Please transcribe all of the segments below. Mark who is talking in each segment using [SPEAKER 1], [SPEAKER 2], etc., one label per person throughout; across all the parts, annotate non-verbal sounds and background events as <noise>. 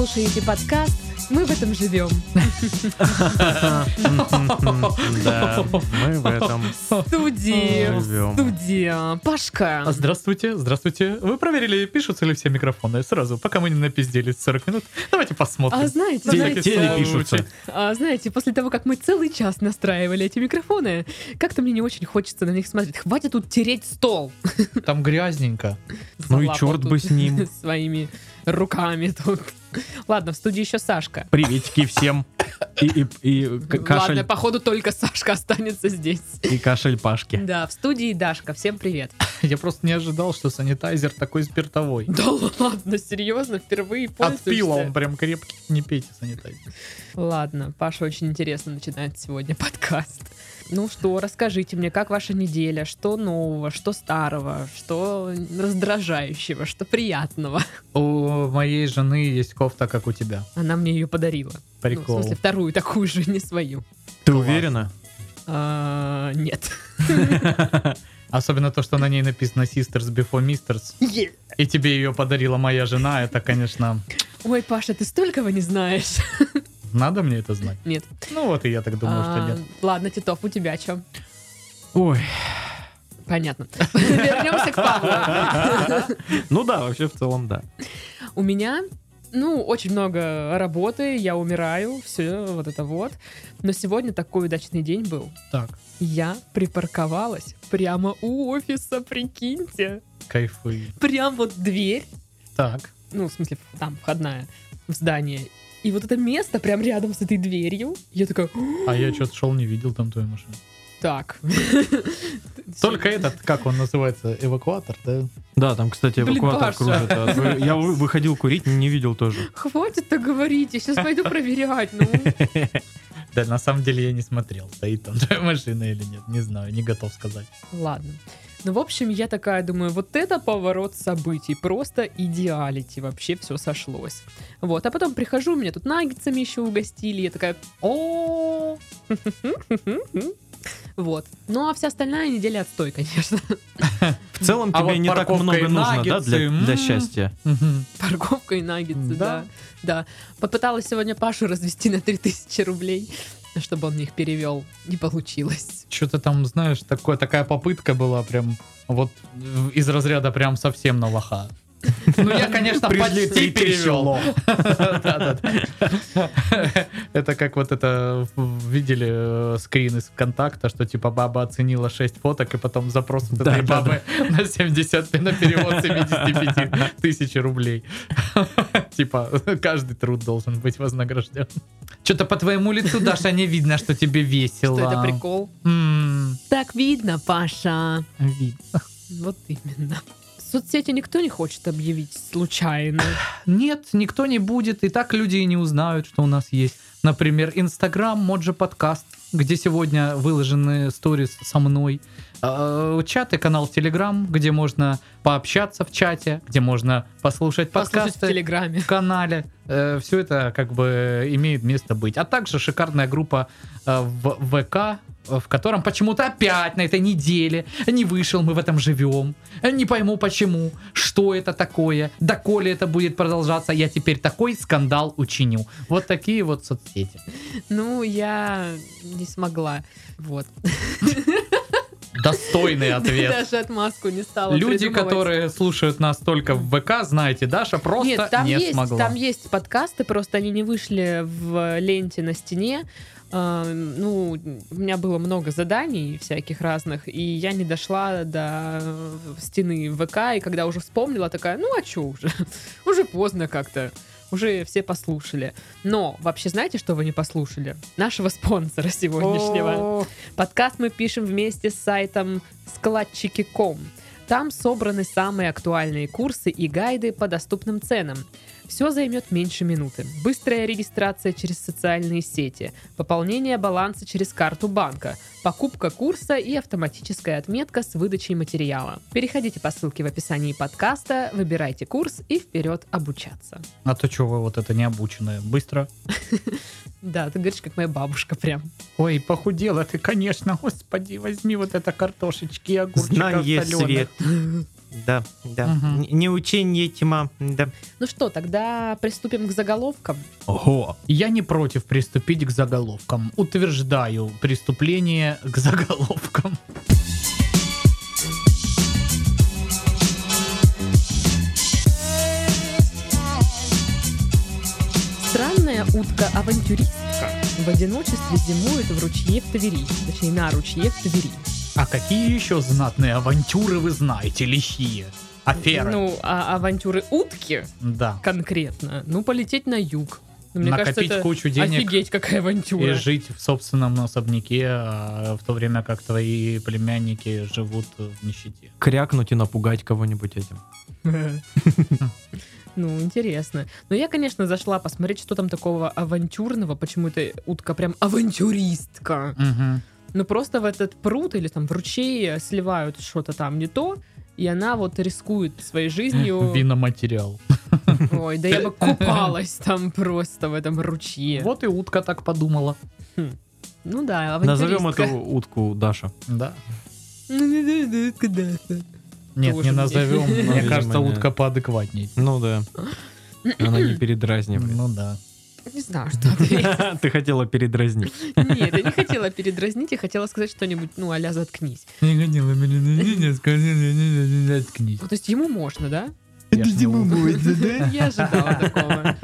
[SPEAKER 1] слушаете подкаст «Мы в этом живем».
[SPEAKER 2] Да, мы в этом
[SPEAKER 1] Студия,
[SPEAKER 2] живем.
[SPEAKER 1] студия. Пашка.
[SPEAKER 3] Здравствуйте, здравствуйте. Вы проверили, пишутся ли все микрофоны сразу, пока мы не напизделись 40 минут? Давайте посмотрим.
[SPEAKER 1] А знаете,
[SPEAKER 3] На
[SPEAKER 2] Теле- пишутся.
[SPEAKER 1] а, знаете, после того, как мы целый час настраивали эти микрофоны, как-то мне не очень хочется на них смотреть. Хватит тут тереть стол.
[SPEAKER 3] Там грязненько.
[SPEAKER 2] Ну и черт бы с ним. <laughs>
[SPEAKER 1] Своими руками тут. Ладно, в студии еще Сашка.
[SPEAKER 2] Приветики всем. И, и, и к-
[SPEAKER 1] Ладно,
[SPEAKER 2] кашель,
[SPEAKER 1] походу только Сашка останется здесь.
[SPEAKER 2] и кашель Пашки.
[SPEAKER 1] Да, в студии Дашка. Всем привет. <laughs>
[SPEAKER 3] Я просто не ожидал, что санитайзер такой спиртовой. <laughs>
[SPEAKER 1] Да ладно, серьезно, впервые
[SPEAKER 3] От
[SPEAKER 1] пользуешься?
[SPEAKER 3] пила он прям крепкий. Не пейте санитайзер.
[SPEAKER 1] Ладно, Паша очень интересно начинает сегодня <laughs> подкаст. Ну что, расскажите мне, как ваша неделя, что нового, что старого, что раздражающего, что приятного.
[SPEAKER 3] У моей жены есть кофта, как у тебя.
[SPEAKER 1] Она мне ее подарила. Ну, в
[SPEAKER 3] Прикол.
[SPEAKER 1] смысле, вторую такую же, не свою.
[SPEAKER 2] Ты
[SPEAKER 3] Класс.
[SPEAKER 2] уверена?
[SPEAKER 1] А, нет. <laughs>
[SPEAKER 3] Особенно то, что на ней написано Sisters Before Misters. И тебе ее подарила моя жена. Это, конечно,
[SPEAKER 1] Ой, Паша, ты столького не знаешь.
[SPEAKER 3] Надо мне это знать.
[SPEAKER 1] Нет.
[SPEAKER 3] Ну вот и я так думаю, что
[SPEAKER 1] А,
[SPEAKER 3] нет.
[SPEAKER 1] Ладно, Титов, у тебя что?
[SPEAKER 2] Ой,
[SPEAKER 1] Понятно. <laughs> Вернемся к Павлу. <laughs>
[SPEAKER 2] ну да, вообще в целом да.
[SPEAKER 1] У меня, ну, очень много работы, я умираю, все вот это вот. Но сегодня такой удачный день был.
[SPEAKER 3] Так,
[SPEAKER 1] Я припарковалась прямо у офиса, прикиньте.
[SPEAKER 3] кайфуй.
[SPEAKER 1] Прям вот дверь,
[SPEAKER 3] Так.
[SPEAKER 1] ну, в смысле, там, входная в здание. И вот это место прям рядом с этой дверью. Я такая,
[SPEAKER 3] А я что-то шел, не видел там твою машину.
[SPEAKER 1] так. <laughs>
[SPEAKER 3] Только этот, как он называется, эвакуатор, да?
[SPEAKER 2] Да, там, кстати,
[SPEAKER 1] Блин,
[SPEAKER 2] эвакуатор
[SPEAKER 1] Паша.
[SPEAKER 2] кружит. а Я вы- выходил курить, не видел тоже.
[SPEAKER 1] Хватит так говорить, я сейчас пойду проверять, ну. <laughs>
[SPEAKER 3] Да, на самом деле я не смотрел, стоит там твоя машина или нет, не знаю, не готов сказать.
[SPEAKER 1] Ладно. Ну, в общем, я такая думаю, вот это поворот событий, просто идеалити, вообще все сошлось. Вот, а потом прихожу, меня тут наггетсами еще угостили, я такая, о <laughs> Вот. Ну, а вся остальная неделя отстой, конечно.
[SPEAKER 2] В целом
[SPEAKER 3] А
[SPEAKER 2] тебе
[SPEAKER 3] вот
[SPEAKER 2] не так много нужно, да, для, для
[SPEAKER 3] м.
[SPEAKER 2] счастья.
[SPEAKER 1] Парковка и наггетсы, да.
[SPEAKER 3] Да.
[SPEAKER 1] Да. Попыталась сегодня Пашу развести на 3000 рублей, чтобы он их перевел. Не получилось.
[SPEAKER 3] Что-то там, знаешь, такое, такая попытка была прям вот из разряда прям совсем на лоха. Ну, я, конечно,
[SPEAKER 2] Пришли,
[SPEAKER 3] почти
[SPEAKER 2] перевел.
[SPEAKER 3] Это как вот это видели э, скрин из ВКонтакта, что типа баба оценила 6 фоток, и потом запрос этой бабы на 70, на перевод 75 тысяч рублей. Типа каждый труд должен быть вознагражден. Что-то по твоему лицу, Даша, не видно, что тебе весело.
[SPEAKER 1] Что это прикол? Так видно, Паша.
[SPEAKER 3] Видно.
[SPEAKER 1] Вот именно. Соцсети никто не хочет объявить случайно.
[SPEAKER 3] Нет, никто не будет. И так люди и не узнают, что у нас есть. Например, Инстаграм, Моджи подкаст, где сегодня выложены сторис со мной. Э, Чат и канал Телеграм, где можно пообщаться в чате, где можно послушать
[SPEAKER 1] Послушать в
[SPEAKER 3] подкасты
[SPEAKER 1] Телеграме.
[SPEAKER 3] в канале. Все это как бы имеет место быть. А также шикарная группа э, в ВК, э, в котором почему-то опять на этой неделе не вышел, мы в этом живем. Не пойму почему, что это такое, доколе это будет продолжаться, я теперь такой скандал учиню. Вот такие вот соцсети.
[SPEAKER 1] Ну, я не смогла. Вот. <laughs>
[SPEAKER 3] Достойный <laughs> ответ.
[SPEAKER 1] Даже отмазку не стала
[SPEAKER 3] Люди, которые слушают нас только в ВК, знаете, Даша просто
[SPEAKER 1] Нет, там
[SPEAKER 3] не
[SPEAKER 1] есть,
[SPEAKER 3] смогла.
[SPEAKER 1] там есть подкасты, просто они не вышли в ленте на стене. А, ну, у меня было много заданий всяких разных, и я не дошла до стены ВК, и когда уже вспомнила, такая, ну а чё уже? <laughs> уже поздно как-то. Уже все послушали. Но вообще знаете, что вы не послушали? Нашего спонсора сегодняшнего. Подкаст мы пишем вместе с сайтом складчики.ком. Там собраны самые актуальные курсы и гайды по доступным ценам. Все займет меньше минуты. Быстрая регистрация через социальные сети, пополнение баланса через карту банка, покупка курса и автоматическая отметка с выдачей материала. Переходите по ссылке в описании подкаста, выбирайте курс и вперед обучаться.
[SPEAKER 3] А то что вы вот это необученное? Быстро? <laughs>
[SPEAKER 1] Да, ты говоришь, как моя бабушка прям.
[SPEAKER 3] Ой, похудела ты, конечно, господи, возьми вот это картошечки, огурчиков
[SPEAKER 2] Знание
[SPEAKER 3] солёных.
[SPEAKER 2] свет. <laughs> да, да. Н- Не учение тьма, да.
[SPEAKER 1] Ну что, тогда приступим к заголовкам.
[SPEAKER 2] Ого.
[SPEAKER 3] Я не против приступить к заголовкам. Утверждаю преступление к заголовкам.
[SPEAKER 1] Странная утка-авантюристка в одиночестве зимует в ручье в Твери. Точнее, на ручье в Твери.
[SPEAKER 3] А какие еще знатные авантюры вы знаете, лихие? Аферы.
[SPEAKER 1] Ну, а авантюры утки
[SPEAKER 3] да.
[SPEAKER 1] конкретно. Ну, полететь на юг. Ну, Мне
[SPEAKER 3] Накопить
[SPEAKER 1] кажется, это
[SPEAKER 3] кучу денег
[SPEAKER 1] офигеть, какая
[SPEAKER 3] и
[SPEAKER 1] авантюра.
[SPEAKER 3] жить в собственном особняке, а, в то время как твои племянники живут в нищете.
[SPEAKER 2] Крякнуть и напугать кого-нибудь этим. <laughs>
[SPEAKER 1] Ну, интересно. Но я, конечно, зашла посмотреть, что там такого авантюрного. Почему эта утка прям авантюристка.
[SPEAKER 3] Мгм.
[SPEAKER 1] Ну, просто в этот пруд или там в ручей сливают что-то там не то, и она вот рискует своей жизнью. <laughs>
[SPEAKER 3] Виноматериал.
[SPEAKER 1] Ой, да я бы купалась там просто в этом ручье.
[SPEAKER 3] Вот и утка так подумала.
[SPEAKER 1] Ну да,
[SPEAKER 2] Назовем эту утку Даша.
[SPEAKER 3] Да.
[SPEAKER 1] Ну.
[SPEAKER 3] Нет,
[SPEAKER 1] Тоже
[SPEAKER 3] не назовем. Мне кажется, утка поадекватней.
[SPEAKER 2] Ну да. Она не передразнивает.
[SPEAKER 3] Ну да.
[SPEAKER 1] Не знаю, что ответить.
[SPEAKER 2] Ты хотела передразнить.
[SPEAKER 1] Нет, я не хотела передразнить, я хотела сказать что-нибудь, ну, а заткнись.
[SPEAKER 3] Не хотела меня скажи, заткнись.
[SPEAKER 1] Ну, то есть ему можно, да?
[SPEAKER 3] Я ж не утка.
[SPEAKER 1] Я ожидала такого.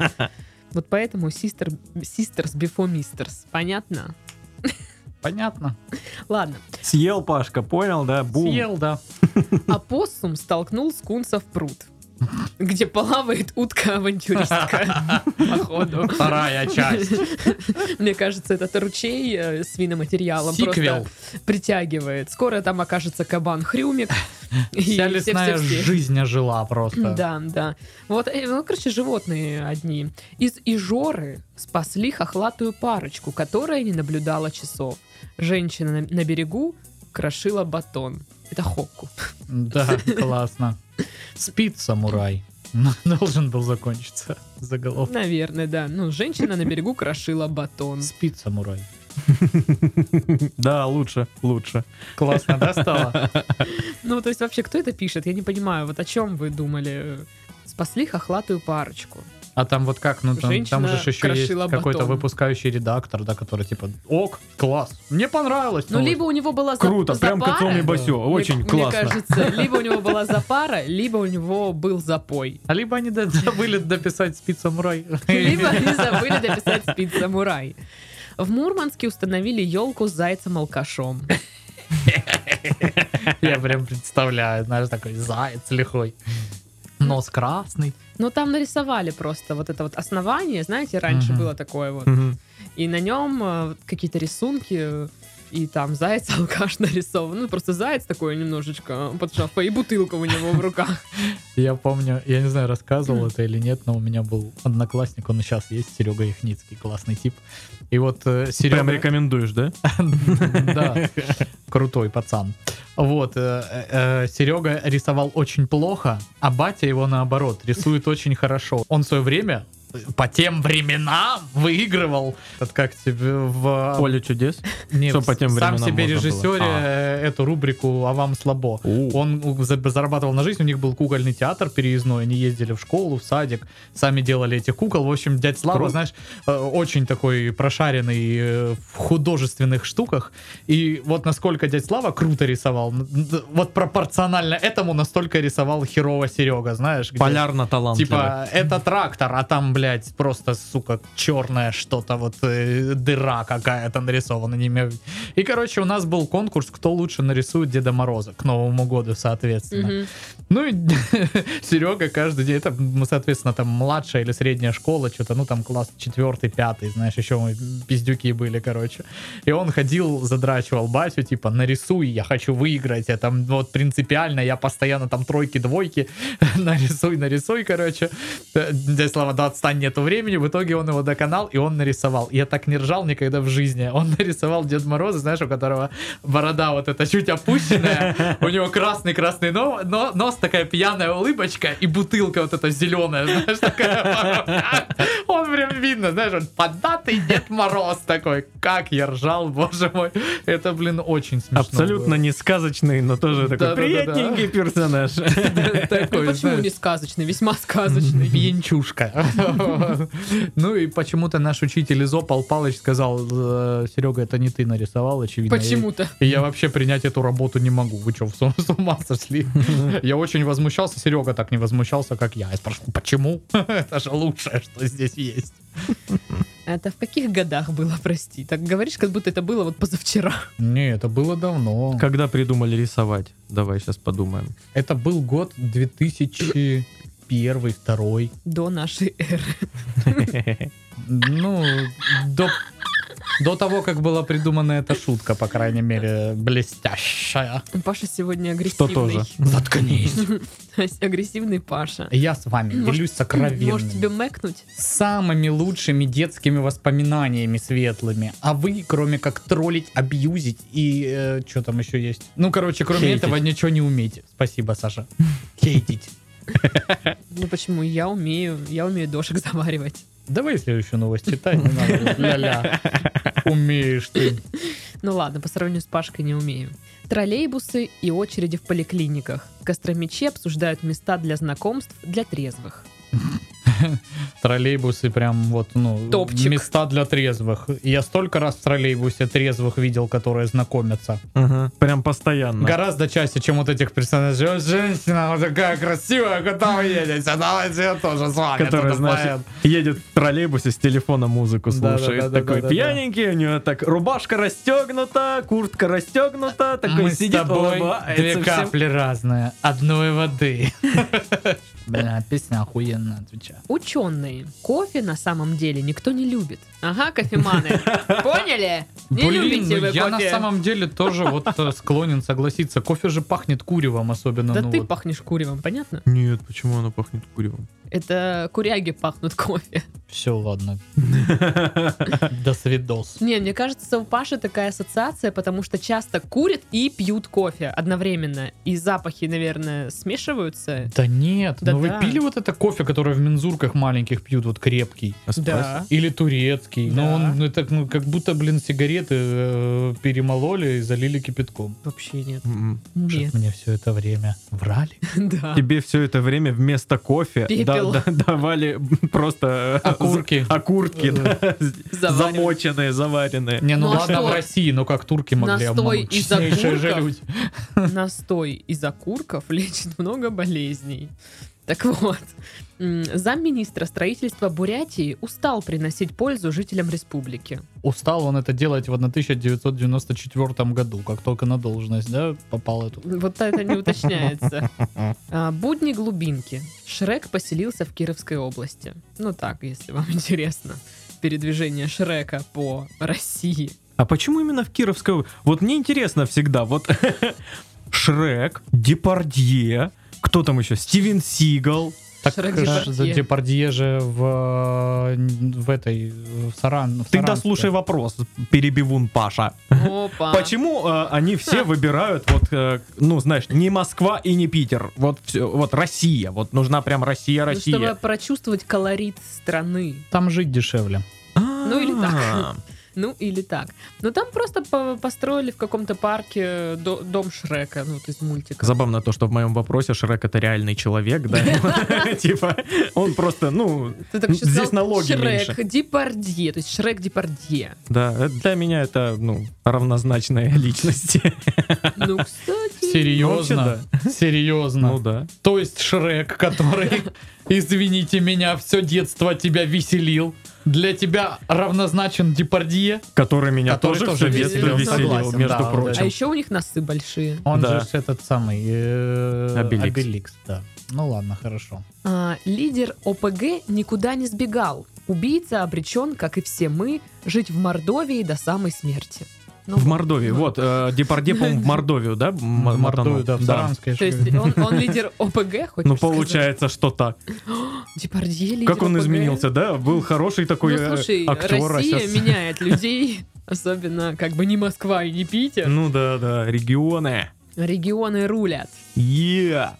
[SPEAKER 1] Вот поэтому sister, sisters before misters. Понятно?
[SPEAKER 3] Понятно.
[SPEAKER 1] Ладно.
[SPEAKER 2] Съел Пашка, понял, да? Бум.
[SPEAKER 3] Съел, да.
[SPEAKER 1] Опоссум столкнул скунса в пруд, где плавает утка-авантюристка. <laughs> Походу.
[SPEAKER 3] Вторая часть.
[SPEAKER 1] Мне кажется, этот ручей э, с виноматериалом
[SPEAKER 3] Сиквел.
[SPEAKER 1] просто притягивает. Скоро там окажется кабан-хрюмик. и
[SPEAKER 3] Вся лесная жизнь ожила просто.
[SPEAKER 1] Да, да. Вот, э, ну, короче, животные одни. Из Ижоры спасли хохлатую парочку, которая не наблюдала часов. Женщина на, на берегу крошила батон. Это хокку.
[SPEAKER 3] Да, классно. Спит самурай. <laughs> Должен был закончиться <laughs> заголовок.
[SPEAKER 1] Наверное, да. Ну, женщина на берегу крошила батон.
[SPEAKER 3] Спит самурай. <laughs>
[SPEAKER 2] Да, лучше, лучше.
[SPEAKER 3] Классно, да, стало?
[SPEAKER 1] Ну, то есть вообще, кто это пишет? Я не понимаю, вот о чем вы думали? Спасли хохлатую парочку.
[SPEAKER 3] А там вот как, ну там,
[SPEAKER 1] Женщина
[SPEAKER 3] там же еще есть какой-то выпускающий редактор, да, который типа, ок, класс, мне понравилось.
[SPEAKER 1] Ну,
[SPEAKER 3] новость».
[SPEAKER 1] либо у него была за-
[SPEAKER 2] Круто, прям как
[SPEAKER 1] запара,
[SPEAKER 2] Томи Басё,
[SPEAKER 1] мне-
[SPEAKER 2] очень
[SPEAKER 1] мне
[SPEAKER 2] классно.
[SPEAKER 1] кажется, <laughs> либо у него была запара, либо у него был запой.
[SPEAKER 3] А либо они забыли дописать спит самурай.
[SPEAKER 1] Либо они <laughs> забыли дописать спид самурай. В Мурманске установили елку с зайцем-алкашом. <laughs>
[SPEAKER 3] Я прям представляю, знаешь, такой заяц лихой. Нос красный.
[SPEAKER 1] Ну, там нарисовали просто вот это вот основание, знаете, раньше
[SPEAKER 3] Мгм.
[SPEAKER 1] было такое вот.
[SPEAKER 2] Мгм.
[SPEAKER 1] И на нем э, какие-то рисунки, э, и там заяц-алкаш <laughs> нарисован. Ну, просто заяц такой немножечко под шапкой, и бутылка у него в руках. <laughs>
[SPEAKER 3] Я помню, я не знаю, рассказывал это или нет, но у меня был одноклассник, он и сейчас есть, Серега Ихницкий, классный тип. И вот э, Серега...
[SPEAKER 2] Прям рекомендуешь, да? <laughs>
[SPEAKER 3] Да, крутой пацан. Вот, э, э, Серега рисовал очень плохо, а батя его наоборот рисует очень хорошо. Он в свое время э, по тем временам выигрывал, вот как тебе в...
[SPEAKER 2] Поле чудес.
[SPEAKER 3] Нет,
[SPEAKER 2] что по тем
[SPEAKER 3] сам себе режиссере
[SPEAKER 2] А.
[SPEAKER 3] эту рубрику «А вам слабо». Он у- за- зарабатывал на жизнь, у них был кукольный театр переездной, они ездили в школу, в садик, сами делали этих кукол. В общем, дядь Слава,
[SPEAKER 2] Круто.
[SPEAKER 3] знаешь, э, очень такой прошаренный э, в художественных штуках. И вот насколько дядь Слава круто рисовал, вот пропорционально этому настолько рисовал херово Серега, знаешь. где-
[SPEAKER 2] Полярно талантливый.
[SPEAKER 3] Типа, это трактор, а там, блядь, просто, сука, черное что-то, вот э, дыра какая-то нарисована. И, короче, у нас был конкурс, кто лучше нарисует Деда Мороза к Новому году, соответственно.
[SPEAKER 1] Мгм.
[SPEAKER 3] Ну и <laughs> Серега каждый день, это, соответственно, там младшая или средняя школа, что-то, ну там класс четвертый, пятый, знаешь, еще мы пиздюки были, короче. И он ходил, задрачивал батю, типа, нарисуй, я хочу выиграть, это вот принципиально, я постоянно там тройки, двойки, <laughs> нарисуй, нарисуй, короче. Дядя Слава, да отстань, хрена нету времени. В итоге он его доконал, и он нарисовал. Я так не ржал никогда в жизни. Он нарисовал Дед Мороза, знаешь, у которого борода вот эта чуть опущенная, у него красный-красный но- но- нос, такая пьяная улыбочка и бутылка вот эта зеленая, знаешь, такая. Он прям видно, знаешь, он податый Дед Мороз такой. Как я ржал, боже мой. Это, блин, очень смешно
[SPEAKER 2] Абсолютно
[SPEAKER 3] было.
[SPEAKER 2] не сказочный, но тоже такой
[SPEAKER 3] Да-да-да-да.
[SPEAKER 2] приятненький персонаж.
[SPEAKER 1] Ну, <laughs>
[SPEAKER 3] Такой,
[SPEAKER 1] почему
[SPEAKER 3] знаешь,
[SPEAKER 1] не сказочный? Весьма сказочный.
[SPEAKER 3] Пьянчушка. Ну и почему-то наш учитель из Пал Палыч сказал, «Э, Серега, это не ты нарисовал, очевидно.
[SPEAKER 1] Почему-то.
[SPEAKER 3] И я вообще принять эту работу не могу. Вы что, с ума сошли? <laughs> Я очень возмущался. Серега так не возмущался, как я. Я спрашиваю, почему? <laughs> Это же лучшее, что здесь есть.
[SPEAKER 1] Это в каких годах было, прости? Так говоришь, как будто это было вот позавчера.
[SPEAKER 3] Не, это было давно.
[SPEAKER 2] Когда придумали рисовать? Давай сейчас подумаем.
[SPEAKER 3] Это был год 2001 второй.
[SPEAKER 1] До нашей эры. <laughs>
[SPEAKER 3] Ну, до, до того, как была придумана эта шутка, по крайней мере, блестящая.
[SPEAKER 1] Паша сегодня
[SPEAKER 2] Что
[SPEAKER 1] агрессивный.
[SPEAKER 2] тоже? <laughs>
[SPEAKER 3] Заткнись.
[SPEAKER 1] Агрессивный Паша.
[SPEAKER 3] Я с вами
[SPEAKER 1] Может,
[SPEAKER 3] делюсь
[SPEAKER 1] Может
[SPEAKER 3] сокровенным.
[SPEAKER 1] тебе мэкнуть?
[SPEAKER 3] Самыми лучшими детскими воспоминаниями светлыми. А вы, кроме как троллить, абьюзить и что там еще есть? Ну, короче, кроме
[SPEAKER 2] Хейтить.
[SPEAKER 3] этого ничего не умеете. Спасибо, Саша. <laughs> Хейтить.
[SPEAKER 1] Ну почему? Я умею. Я умею дошек заваривать.
[SPEAKER 3] Давай следующую новость читай, не надо. Ля-ля. Умеешь ты.
[SPEAKER 1] Ну ладно, по сравнению с Пашкой не умею. Троллейбусы и очереди в поликлиниках. В Костромиче обсуждают места для знакомств для трезвых. <laughs>
[SPEAKER 3] Троллейбусы прям вот, ну,
[SPEAKER 1] Топчик.
[SPEAKER 3] места для трезвых. Я столько раз в троллейбусе трезвых видел, которые знакомятся.
[SPEAKER 2] Ага, Прям постоянно.
[SPEAKER 3] Гораздо чаще, чем вот этих персонажей. «О, Женщина, вот такая красивая, куда вы едете? Давайте я тоже с вами.
[SPEAKER 2] Который,
[SPEAKER 3] тут
[SPEAKER 2] знаешь,
[SPEAKER 3] поеду».
[SPEAKER 2] едет в троллейбусе с телефона музыку слушает. Такой пьяненький, у него так рубашка расстегнута, куртка расстегнута, такой
[SPEAKER 3] Мы с
[SPEAKER 2] сидит,
[SPEAKER 3] тобой
[SPEAKER 2] улыбается
[SPEAKER 3] две
[SPEAKER 2] всем.
[SPEAKER 3] капли разные, одной воды. <laughs> Бля, песня охуенно отвечаю.
[SPEAKER 1] Ученые. Кофе на самом деле никто не любит. Ага, кофеманы. Поняли? Не
[SPEAKER 3] Блин,
[SPEAKER 1] любите
[SPEAKER 3] ну
[SPEAKER 1] вы
[SPEAKER 3] я на
[SPEAKER 1] кофе.
[SPEAKER 3] самом деле тоже вот э, склонен согласиться. Кофе же пахнет куревом особенно.
[SPEAKER 1] Да
[SPEAKER 3] ну
[SPEAKER 1] ты
[SPEAKER 3] вот.
[SPEAKER 1] пахнешь куревом, понятно?
[SPEAKER 2] Нет, почему оно пахнет куревом?
[SPEAKER 1] Это куряги пахнут кофе.
[SPEAKER 3] Все, ладно. <laughs> До свидос.
[SPEAKER 1] Не, мне кажется, у Паши такая ассоциация, потому что часто курят и пьют кофе одновременно. И запахи, наверное, смешиваются.
[SPEAKER 3] Да нет, ну вы пили вот это кофе, которое в мензурках маленьких пьют, вот крепкий?
[SPEAKER 1] Да.
[SPEAKER 3] Или турецкий.
[SPEAKER 1] Да.
[SPEAKER 3] Но он ну, это ну, как будто, блин, сигареты э, перемололи и залили кипятком.
[SPEAKER 1] Вообще нет.
[SPEAKER 2] М-м.
[SPEAKER 1] Нет.
[SPEAKER 3] Чтоб мне все это время врали. <laughs>
[SPEAKER 1] Да.
[SPEAKER 2] Тебе все это время вместо кофе
[SPEAKER 1] Пепел.
[SPEAKER 2] да- да- давали просто э,
[SPEAKER 3] Окурки.
[SPEAKER 2] за- окурки, да,
[SPEAKER 1] Заваривали.
[SPEAKER 2] замоченные, заваренные.
[SPEAKER 3] Не, ну,
[SPEAKER 1] Ну а
[SPEAKER 3] ладно
[SPEAKER 1] что?
[SPEAKER 3] в России, но как турки могли
[SPEAKER 1] Настой
[SPEAKER 3] обмануть?
[SPEAKER 1] из
[SPEAKER 3] Честнейшие же
[SPEAKER 1] окурков?
[SPEAKER 3] люди.
[SPEAKER 1] Настой из окурков лечит много болезней. Так вот, замминистра строительства Бурятии устал приносить пользу жителям республики.
[SPEAKER 3] Устал он это делать в 1994 году, как только на должность, да, попал эту.
[SPEAKER 1] Вот это не <laughs> уточняется. А, Будни глубинки. Шрек поселился в Кировской области. Ну так, если вам <laughs> интересно. Передвижение Шрека по России.
[SPEAKER 2] А почему именно в Кировской? Вот мне интересно всегда, вот <laughs> Шрек, Депардье, кто там еще? Стивен Сигал.
[SPEAKER 3] Так
[SPEAKER 1] Шрек
[SPEAKER 3] э,
[SPEAKER 1] Депардье.
[SPEAKER 3] Же в, э, в этой, в Саран. в
[SPEAKER 2] Ты
[SPEAKER 3] Саранске.
[SPEAKER 2] дослушай вопрос, перебивун Паша.
[SPEAKER 1] Опа.
[SPEAKER 2] Почему э, они все выбирают вот, э, ну знаешь, не Москва и не Питер, вот всё- вот Россия, вот нужна прям Россия,
[SPEAKER 1] Ну,
[SPEAKER 2] Россия.
[SPEAKER 1] чтобы прочувствовать колорит страны.
[SPEAKER 3] Там жить дешевле.
[SPEAKER 1] Ну, или так. Ну, или так. Но там просто по- построили в каком-то парке до- дом Шрека, ну, вот из мультика.
[SPEAKER 2] Забавно то, что в моем вопросе Шрек это реальный человек, да? <laughs> Типа, он просто, ну, здесь налоги
[SPEAKER 1] Шрек
[SPEAKER 2] меньше.
[SPEAKER 1] Депардье, то есть Шрек Депардье.
[SPEAKER 2] Да, э, для меня это, ну, равнозначные <laughs> личности.
[SPEAKER 1] Ну, кстати.
[SPEAKER 3] Серьезно? Серьезно.
[SPEAKER 2] Ну да.
[SPEAKER 3] То есть Шрек, который, <laughs> извините меня, все детство тебя веселил, для тебя равнозначен Депардье?
[SPEAKER 2] Который меня
[SPEAKER 3] Который
[SPEAKER 2] тоже
[SPEAKER 3] тоже
[SPEAKER 1] веселил,
[SPEAKER 2] веселил,
[SPEAKER 3] согласен,
[SPEAKER 2] между
[SPEAKER 3] да,
[SPEAKER 1] А
[SPEAKER 2] прочим.
[SPEAKER 1] еще у них носы большие.
[SPEAKER 3] Он
[SPEAKER 2] Да.
[SPEAKER 3] же этот самый э,
[SPEAKER 2] Обеликс.
[SPEAKER 3] Обеликс, да. Ну ладно, хорошо.
[SPEAKER 1] А, лидер ОПГ никуда не сбегал. Убийца обречен, как и все мы, жить в Мордовии до самой смерти. Ну,
[SPEAKER 2] В Мордовии, вот, э, Депардье, по-моему, в Мордовию, да? м-
[SPEAKER 3] В Мордовию, да, в Саранске.
[SPEAKER 1] То есть он, он лидер ОПГ, хочешь
[SPEAKER 2] Ну,
[SPEAKER 1] сказать?
[SPEAKER 2] получается, что так. <gasps>
[SPEAKER 1] Депардье лидер
[SPEAKER 2] Как он
[SPEAKER 1] ОПГ.
[SPEAKER 2] изменился, да? Был хороший такой
[SPEAKER 1] Ну,
[SPEAKER 2] э,
[SPEAKER 1] слушай,
[SPEAKER 2] актер, а
[SPEAKER 1] Россия
[SPEAKER 2] щас-
[SPEAKER 1] меняет людей, <laughs> особенно как бы не Москва и не Питер.
[SPEAKER 2] Ну да, да, регионы.
[SPEAKER 1] Регионы рулят.
[SPEAKER 2] Я.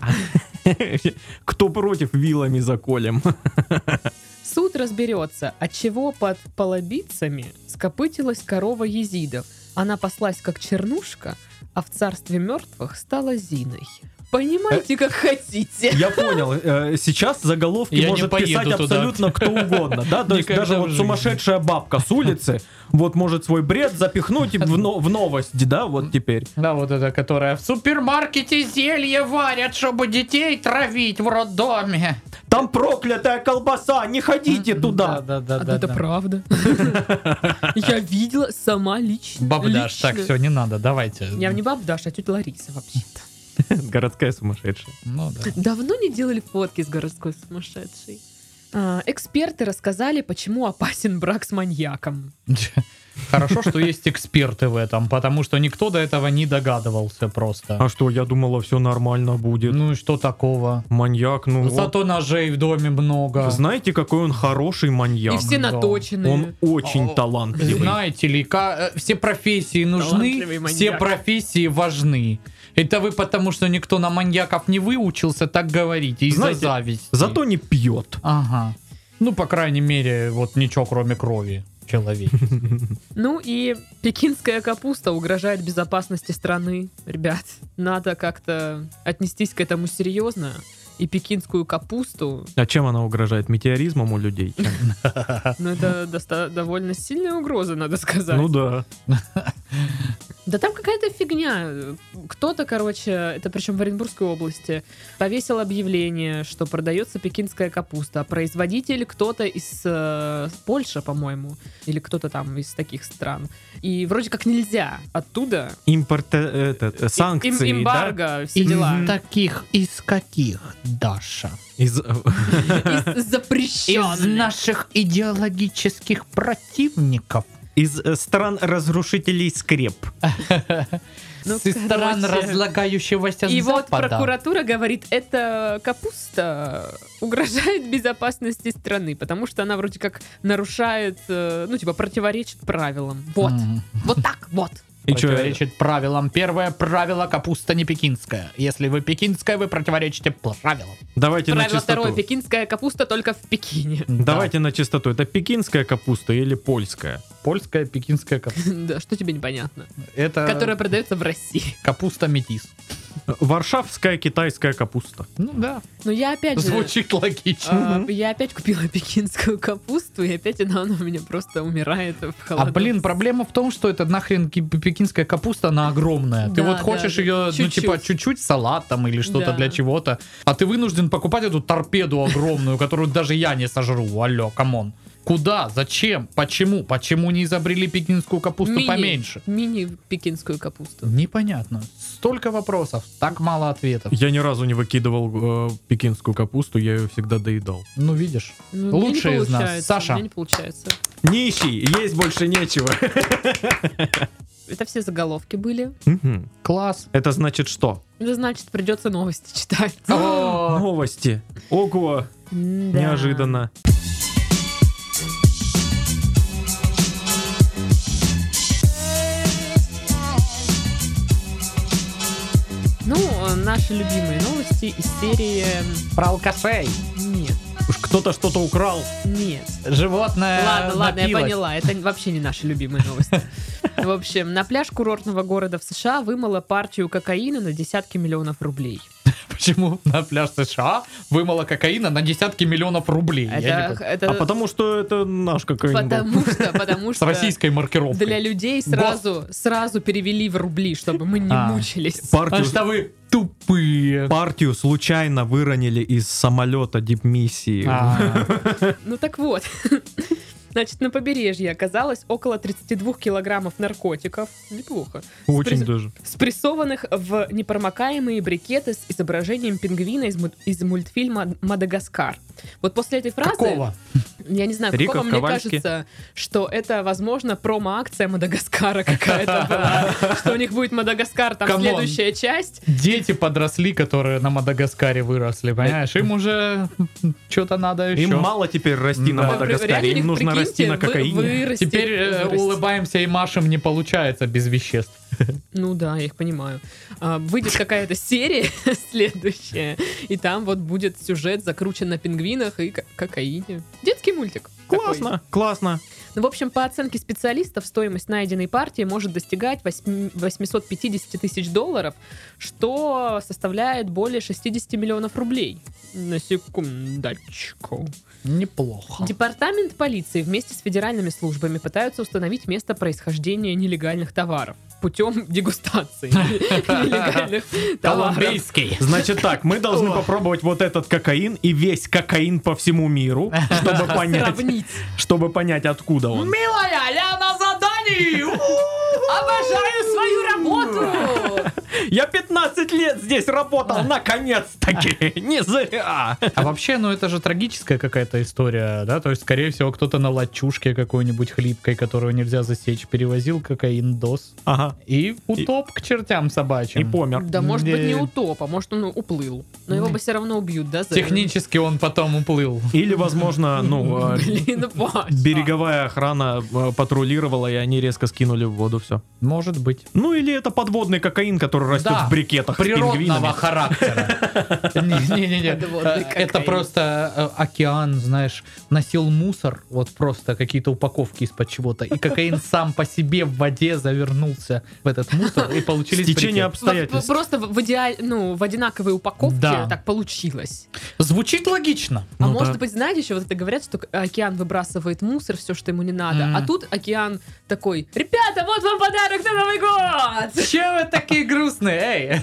[SPEAKER 2] <laughs> Кто против вилами заколем? <laughs>
[SPEAKER 1] Суд разберется, от чего под полобицами скопытилась корова езидов. Она паслась как чернушка, а в царстве мертвых стала Зиной. Понимаете, как хотите.
[SPEAKER 2] Я понял. э, Сейчас заголовки
[SPEAKER 3] Я
[SPEAKER 2] может писать
[SPEAKER 3] туда.
[SPEAKER 2] абсолютно кто угодно, да? То есть даже вот сумасшедшая бабка с улицы вот может свой бред запихнуть в, но- в новости, да, вот теперь.
[SPEAKER 3] Да, вот это, которая в супермаркете зелье варят, чтобы детей травить в роддоме.
[SPEAKER 2] Там проклятая колбаса, не ходите туда.
[SPEAKER 3] Да, да, да.
[SPEAKER 1] это
[SPEAKER 3] да.
[SPEAKER 1] правда. <laughs> Я видела сама лично.
[SPEAKER 3] Бабдаш, так, все, не надо, давайте.
[SPEAKER 1] Я не бабдаш, а тетя Лариса вообще-то. <laughs>
[SPEAKER 2] Городская сумасшедшая.
[SPEAKER 3] Ну да.
[SPEAKER 1] Давно не делали фотки с городской сумасшедшей. А, эксперты рассказали, почему опасен брак с маньяком. <laughs>
[SPEAKER 3] Хорошо, что есть эксперты в этом, потому что никто до этого не догадывался просто.
[SPEAKER 2] А что, я думала, все нормально будет.
[SPEAKER 3] Ну и что такого?
[SPEAKER 2] Маньяк, ну...
[SPEAKER 3] Зато ножей в доме много.
[SPEAKER 2] Знаете, какой он хороший маньяк?
[SPEAKER 1] И все наточенные.
[SPEAKER 2] Он очень
[SPEAKER 3] О,
[SPEAKER 2] талантливый.
[SPEAKER 3] Знаете ли, э, все профессии нужны, все профессии важны. Это вы потому, что никто на маньяков не выучился, так говорите, из-за
[SPEAKER 2] Знаете,
[SPEAKER 3] зависти.
[SPEAKER 2] Зато не пьет.
[SPEAKER 3] Ага. Ну, по крайней мере, вот ничего кроме крови человек. <laughs>
[SPEAKER 1] Ну и пекинская капуста угрожает безопасности страны. Ребят, надо как-то отнестись к этому серьезно. И пекинскую капусту,
[SPEAKER 2] А чем она угрожает? Метеоризмом у людей?
[SPEAKER 1] Ну это довольно сильная угроза, надо сказать.
[SPEAKER 2] Ну да. <laughs>
[SPEAKER 1] Да там какая-то фигня. Кто-то, короче, это причем в Оренбургской области, повесил объявление, что продается пекинская капуста. А производитель кто-то из э, Польши, по-моему, или кто-то там из таких стран. И вроде как нельзя оттуда.
[SPEAKER 2] Импорт, э, этот, э,
[SPEAKER 1] Им-
[SPEAKER 2] санкции, да?
[SPEAKER 1] эмбарго, все дела.
[SPEAKER 3] таких, из каких, Даша?
[SPEAKER 2] Из...
[SPEAKER 1] Из запрещенных.
[SPEAKER 3] наших идеологических противников.
[SPEAKER 2] Из э, стран разрушителей скреп. <laughs>
[SPEAKER 1] Ну,
[SPEAKER 3] С стран разлагающегося
[SPEAKER 1] И вот прокуратура говорит, эта капуста угрожает безопасности страны, потому что она вроде как нарушает, э, ну, типа, противоречит правилам. Вот. Вот так вот.
[SPEAKER 2] И чё,
[SPEAKER 3] противоречит правилам. Первое правило капуста не пекинская. Если вы пекинская, вы противоречите правилам.
[SPEAKER 2] давайте на
[SPEAKER 1] Правило
[SPEAKER 2] чистоту.
[SPEAKER 1] второе. Пекинская капуста только в Пекине. <laughs>
[SPEAKER 2] Давайте на чистоту. Это пекинская капуста или польская?
[SPEAKER 3] Польская пекинская капуста. <laughs>
[SPEAKER 1] Да, что тебе непонятно?
[SPEAKER 3] Это
[SPEAKER 1] Которая продается в России.
[SPEAKER 3] капуста метис.
[SPEAKER 2] Варшавская китайская капуста.
[SPEAKER 3] Ну да,
[SPEAKER 1] Но я опять же...
[SPEAKER 3] звучит логично.
[SPEAKER 1] а, Я опять купила <laughs> пекинскую капусту, и опять она, она у меня просто умирает в
[SPEAKER 3] А
[SPEAKER 1] холодном.
[SPEAKER 3] блин, проблема в том, что это нахрен ки- пекинская капуста, она огромная. Ты
[SPEAKER 1] Да,
[SPEAKER 3] вот хочешь
[SPEAKER 1] да.
[SPEAKER 3] ее, ну
[SPEAKER 1] Чуть-чуть.
[SPEAKER 3] типа чуть-чуть салатом или что-то
[SPEAKER 1] Да.
[SPEAKER 3] для чего-то, а ты вынужден покупать эту торпеду огромную, которую даже я не сожру. Алло, come on. Куда? Зачем? Почему? Почему не изобрели пекинскую капусту
[SPEAKER 1] Мини-
[SPEAKER 3] поменьше?
[SPEAKER 1] Мини-пекинскую капусту.
[SPEAKER 3] Непонятно. Столько вопросов, так мало ответов.
[SPEAKER 2] Я ни разу не выкидывал э, пекинскую капусту, я ее всегда доедал.
[SPEAKER 3] Ну, видишь.
[SPEAKER 1] Ну,
[SPEAKER 3] Лучшие из нас. Саша.
[SPEAKER 1] Не получается.
[SPEAKER 2] Нищий, есть больше нечего. <laughs>
[SPEAKER 1] Это все заголовки были.
[SPEAKER 2] Мгм.
[SPEAKER 3] Класс.
[SPEAKER 2] Это значит что?
[SPEAKER 1] Это значит, придется новости читать.
[SPEAKER 2] Новости. Ого,
[SPEAKER 1] Да.
[SPEAKER 2] неожиданно.
[SPEAKER 1] Ну, наши любимые новости из серии...
[SPEAKER 3] Про алкашей.
[SPEAKER 1] Нет,
[SPEAKER 2] Уж кто-то что-то украл.
[SPEAKER 1] нет.
[SPEAKER 3] Животное
[SPEAKER 1] Ладно, ладно, я
[SPEAKER 3] напилось.
[SPEAKER 1] поняла. Это вообще не наши любимые новости. <laughs> В общем, на пляж курортного города в США вымыла партию кокаина на десятки миллионов рублей.
[SPEAKER 3] Почему на пляж США вымыло кокаина на десятки миллионов рублей?
[SPEAKER 1] Это, это
[SPEAKER 2] А потому что это наш кокаин был.
[SPEAKER 1] потому что, потому
[SPEAKER 3] С
[SPEAKER 1] что
[SPEAKER 3] российской маркировкой.
[SPEAKER 1] для людей сразу, сразу перевели в рубли, чтобы мы не
[SPEAKER 3] А.
[SPEAKER 1] мучились.
[SPEAKER 3] Потому
[SPEAKER 2] Партию,
[SPEAKER 3] что вы тупые.
[SPEAKER 2] партию случайно выронили из самолета дипмиссии.
[SPEAKER 3] А,
[SPEAKER 1] Ну так вот. Значит, на побережье оказалось около 32 килограммов наркотиков. Неплохо.
[SPEAKER 2] Очень
[SPEAKER 1] Спресс-
[SPEAKER 2] даже.
[SPEAKER 1] Спрессованных в непромокаемые брикеты с изображением пингвина из, му- из мультфильма «Мадагаскар». Вот после этой фразы...
[SPEAKER 3] Какого?
[SPEAKER 1] Я не знаю,
[SPEAKER 2] Рико,
[SPEAKER 1] какого мне
[SPEAKER 2] Ковальский.
[SPEAKER 1] кажется, что это, возможно, промо-акция Мадагаскара какая-то была. Что у них будет Мадагаскар, там следующая часть.
[SPEAKER 3] Дети подросли, которые на Мадагаскаре выросли, понимаешь? Им уже что-то надо еще.
[SPEAKER 2] Им мало теперь расти на
[SPEAKER 3] Да.
[SPEAKER 2] Мадагаскаре, им нужно расти на
[SPEAKER 1] вы-
[SPEAKER 2] кокаине.
[SPEAKER 1] вырасти,
[SPEAKER 3] Теперь э,
[SPEAKER 1] вырасти.
[SPEAKER 3] улыбаемся и машем не получается без веществ. <laughs>
[SPEAKER 1] Ну да, я их понимаю. А, Выйдет какая-то серия <laughs> следующая, и там вот будет сюжет закручен на пингвинах и ко- кокаине. Детский мультик. такой.
[SPEAKER 2] Классно, классно.
[SPEAKER 1] Ну, в общем, по оценке специалистов, стоимость найденной партии может достигать восьми- 850 тысяч долларов, что составляет более 60 миллионов рублей. На секундочку.
[SPEAKER 3] Неплохо.
[SPEAKER 1] Департамент полиции вместе с федеральными службами пытаются установить место происхождения нелегальных товаров путем дегустации <laughs> нелегальных товаров.
[SPEAKER 2] Значит так, мы должны попробовать вот этот кокаин и весь кокаин по всему миру, чтобы <laughs> понять, чтобы понять, откуда он.
[SPEAKER 3] Милая, я на задании!
[SPEAKER 1] Обожаю свою работу!
[SPEAKER 2] Я 15 лет здесь работал, наконец-таки! <laughs> Не зря!
[SPEAKER 3] А вообще, ну это же трагическая какая-то история, да? То есть, скорее всего, кто-то на лачушке какой-нибудь хлипкой, которую нельзя засечь, перевозил кокаин ДОС
[SPEAKER 2] Ага.
[SPEAKER 3] и утоп к чертям
[SPEAKER 2] И
[SPEAKER 3] собачьим.
[SPEAKER 2] помер.
[SPEAKER 1] Да, может быть, не утоп, а может, он уплыл. Но его бы все равно убьют, да? за-
[SPEAKER 3] Технически он потом уплыл.
[SPEAKER 2] Или, возможно, ну, <laughs> э,
[SPEAKER 1] Блин, Паша.
[SPEAKER 2] береговая охрана э, патрулировала, и они резко скинули в воду все.
[SPEAKER 3] Может быть.
[SPEAKER 2] Ну, или это подводный кокаин, который растет
[SPEAKER 3] Да,
[SPEAKER 2] в брикетах с
[SPEAKER 3] Природного
[SPEAKER 2] пингвинами.
[SPEAKER 3] характера. Не-не-не.
[SPEAKER 1] Подводный
[SPEAKER 3] Э, Это просто э, океан, знаешь, носил мусор, вот просто какие-то упаковки из-под чего-то, и кокаин сам по себе в воде завернулся в этот мусор, и получились
[SPEAKER 2] Стечение
[SPEAKER 3] брикеты.
[SPEAKER 2] обстоятельств.
[SPEAKER 1] Просто в, идеаль- ну, в одинаковой упаковке
[SPEAKER 3] Да.
[SPEAKER 1] так получилось.
[SPEAKER 3] Звучит логично.
[SPEAKER 1] А
[SPEAKER 2] Ну
[SPEAKER 1] может
[SPEAKER 2] да.
[SPEAKER 1] быть, знаете, еще вот это говорят, что океан выбрасывает мусор, все, что ему не надо. А тут океан такой, ребята, вот вам подарок на Новый год!
[SPEAKER 3] Че вы такие грустные, эй?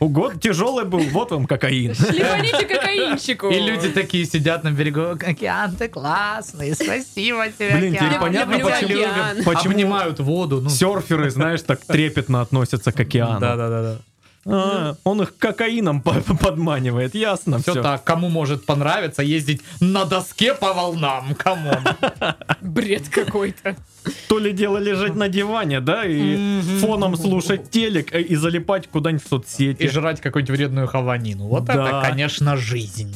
[SPEAKER 2] Год тяжелый был, вот вам кокаин.
[SPEAKER 1] Шлифаните кокаинчику!
[SPEAKER 3] И люди такие сидят на берегу, океан, ты классный, спасибо тебе,
[SPEAKER 2] Блин, теперь понятно, почему, почему
[SPEAKER 3] Обнимают воду. Ну,
[SPEAKER 2] серферы, знаешь, так трепетно относятся к океану.
[SPEAKER 3] Да-да-да.
[SPEAKER 2] А, он их кокаином по- подманивает, ясно
[SPEAKER 3] Все
[SPEAKER 2] все.
[SPEAKER 3] так, кому может понравиться ездить на доске по волнам, кому? <laughs>
[SPEAKER 1] Бред какой-то.
[SPEAKER 2] То ли дело лежать на диване, да, и фоном слушать телек э, и залипать куда-нибудь в
[SPEAKER 3] И
[SPEAKER 2] соцсети.
[SPEAKER 3] жрать какую-нибудь вредную хаванину. Вот это, конечно, жизнь.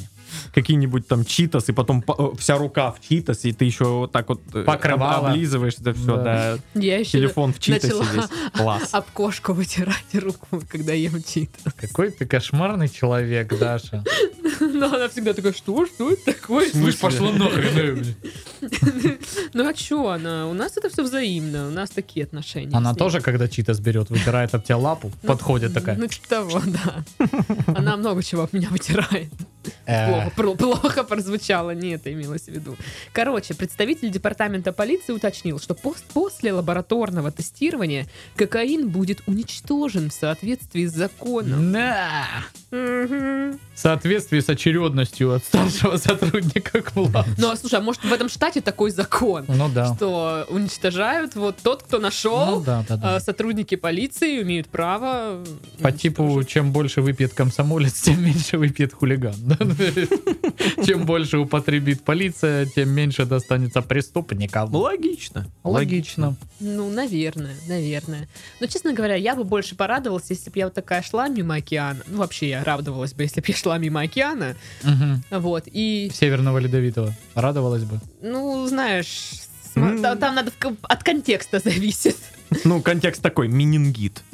[SPEAKER 2] Какие-нибудь там читас, и потом по- э, вся рука в читас, и ты еще вот так вот э,
[SPEAKER 3] Покрывало.
[SPEAKER 2] об- облизываешь это все,
[SPEAKER 3] Да.
[SPEAKER 2] да.
[SPEAKER 1] Я еще
[SPEAKER 2] Телефон в читасе весь. Класс.
[SPEAKER 1] об кошку вытирать руку, когда ем читас.
[SPEAKER 3] Какой ты кошмарный человек, Даша. <laughs>
[SPEAKER 1] Но она всегда такая, что, что это такое?
[SPEAKER 3] Ну ж пошла нахрен.
[SPEAKER 1] Ну а что она? У нас это все взаимно, у нас такие отношения.
[SPEAKER 3] Она тоже, когда читас берет, вытирает об тебя лапу,
[SPEAKER 1] Ну,
[SPEAKER 3] подходит такая.
[SPEAKER 1] Ну, типа того, да. Она много чего об меня вытирает.
[SPEAKER 3] «Э,
[SPEAKER 1] Плохо, про- плохо прозвучало, не это имелось в виду. Короче, представитель департамента полиции уточнил, что пос- после лабораторного тестирования кокаин будет уничтожен в соответствии с законом.
[SPEAKER 3] Да. В соответствии с очередностью от старшего сотрудника к младшему.
[SPEAKER 1] Ну, а слушай, а может в этом штате такой закон,
[SPEAKER 3] Ну да.
[SPEAKER 1] что уничтожают вот тот, кто нашел,
[SPEAKER 3] Ну да, да, да.
[SPEAKER 1] а сотрудники полиции имеют право...
[SPEAKER 3] По типу, чем больше выпьет комсомолец, <laughs> тем меньше выпьет хулиган. <laughs> Чем больше употребит полиция, тем меньше достанется преступникам.
[SPEAKER 2] Логично.
[SPEAKER 3] Логично.
[SPEAKER 1] Ну, наверное, наверное. Но, честно говоря, я бы больше порадовалась, если бы я вот такая шла мимо океана. Ну, вообще, я радовалась бы, если бы я шла мимо океана. Вот, и,
[SPEAKER 3] Северного Ледовитого. Радовалась бы.
[SPEAKER 1] ну, знаешь, см-
[SPEAKER 2] М.
[SPEAKER 1] та- там надо от контекста зависит.
[SPEAKER 2] Ну, контекст такой, менингит. <laughs>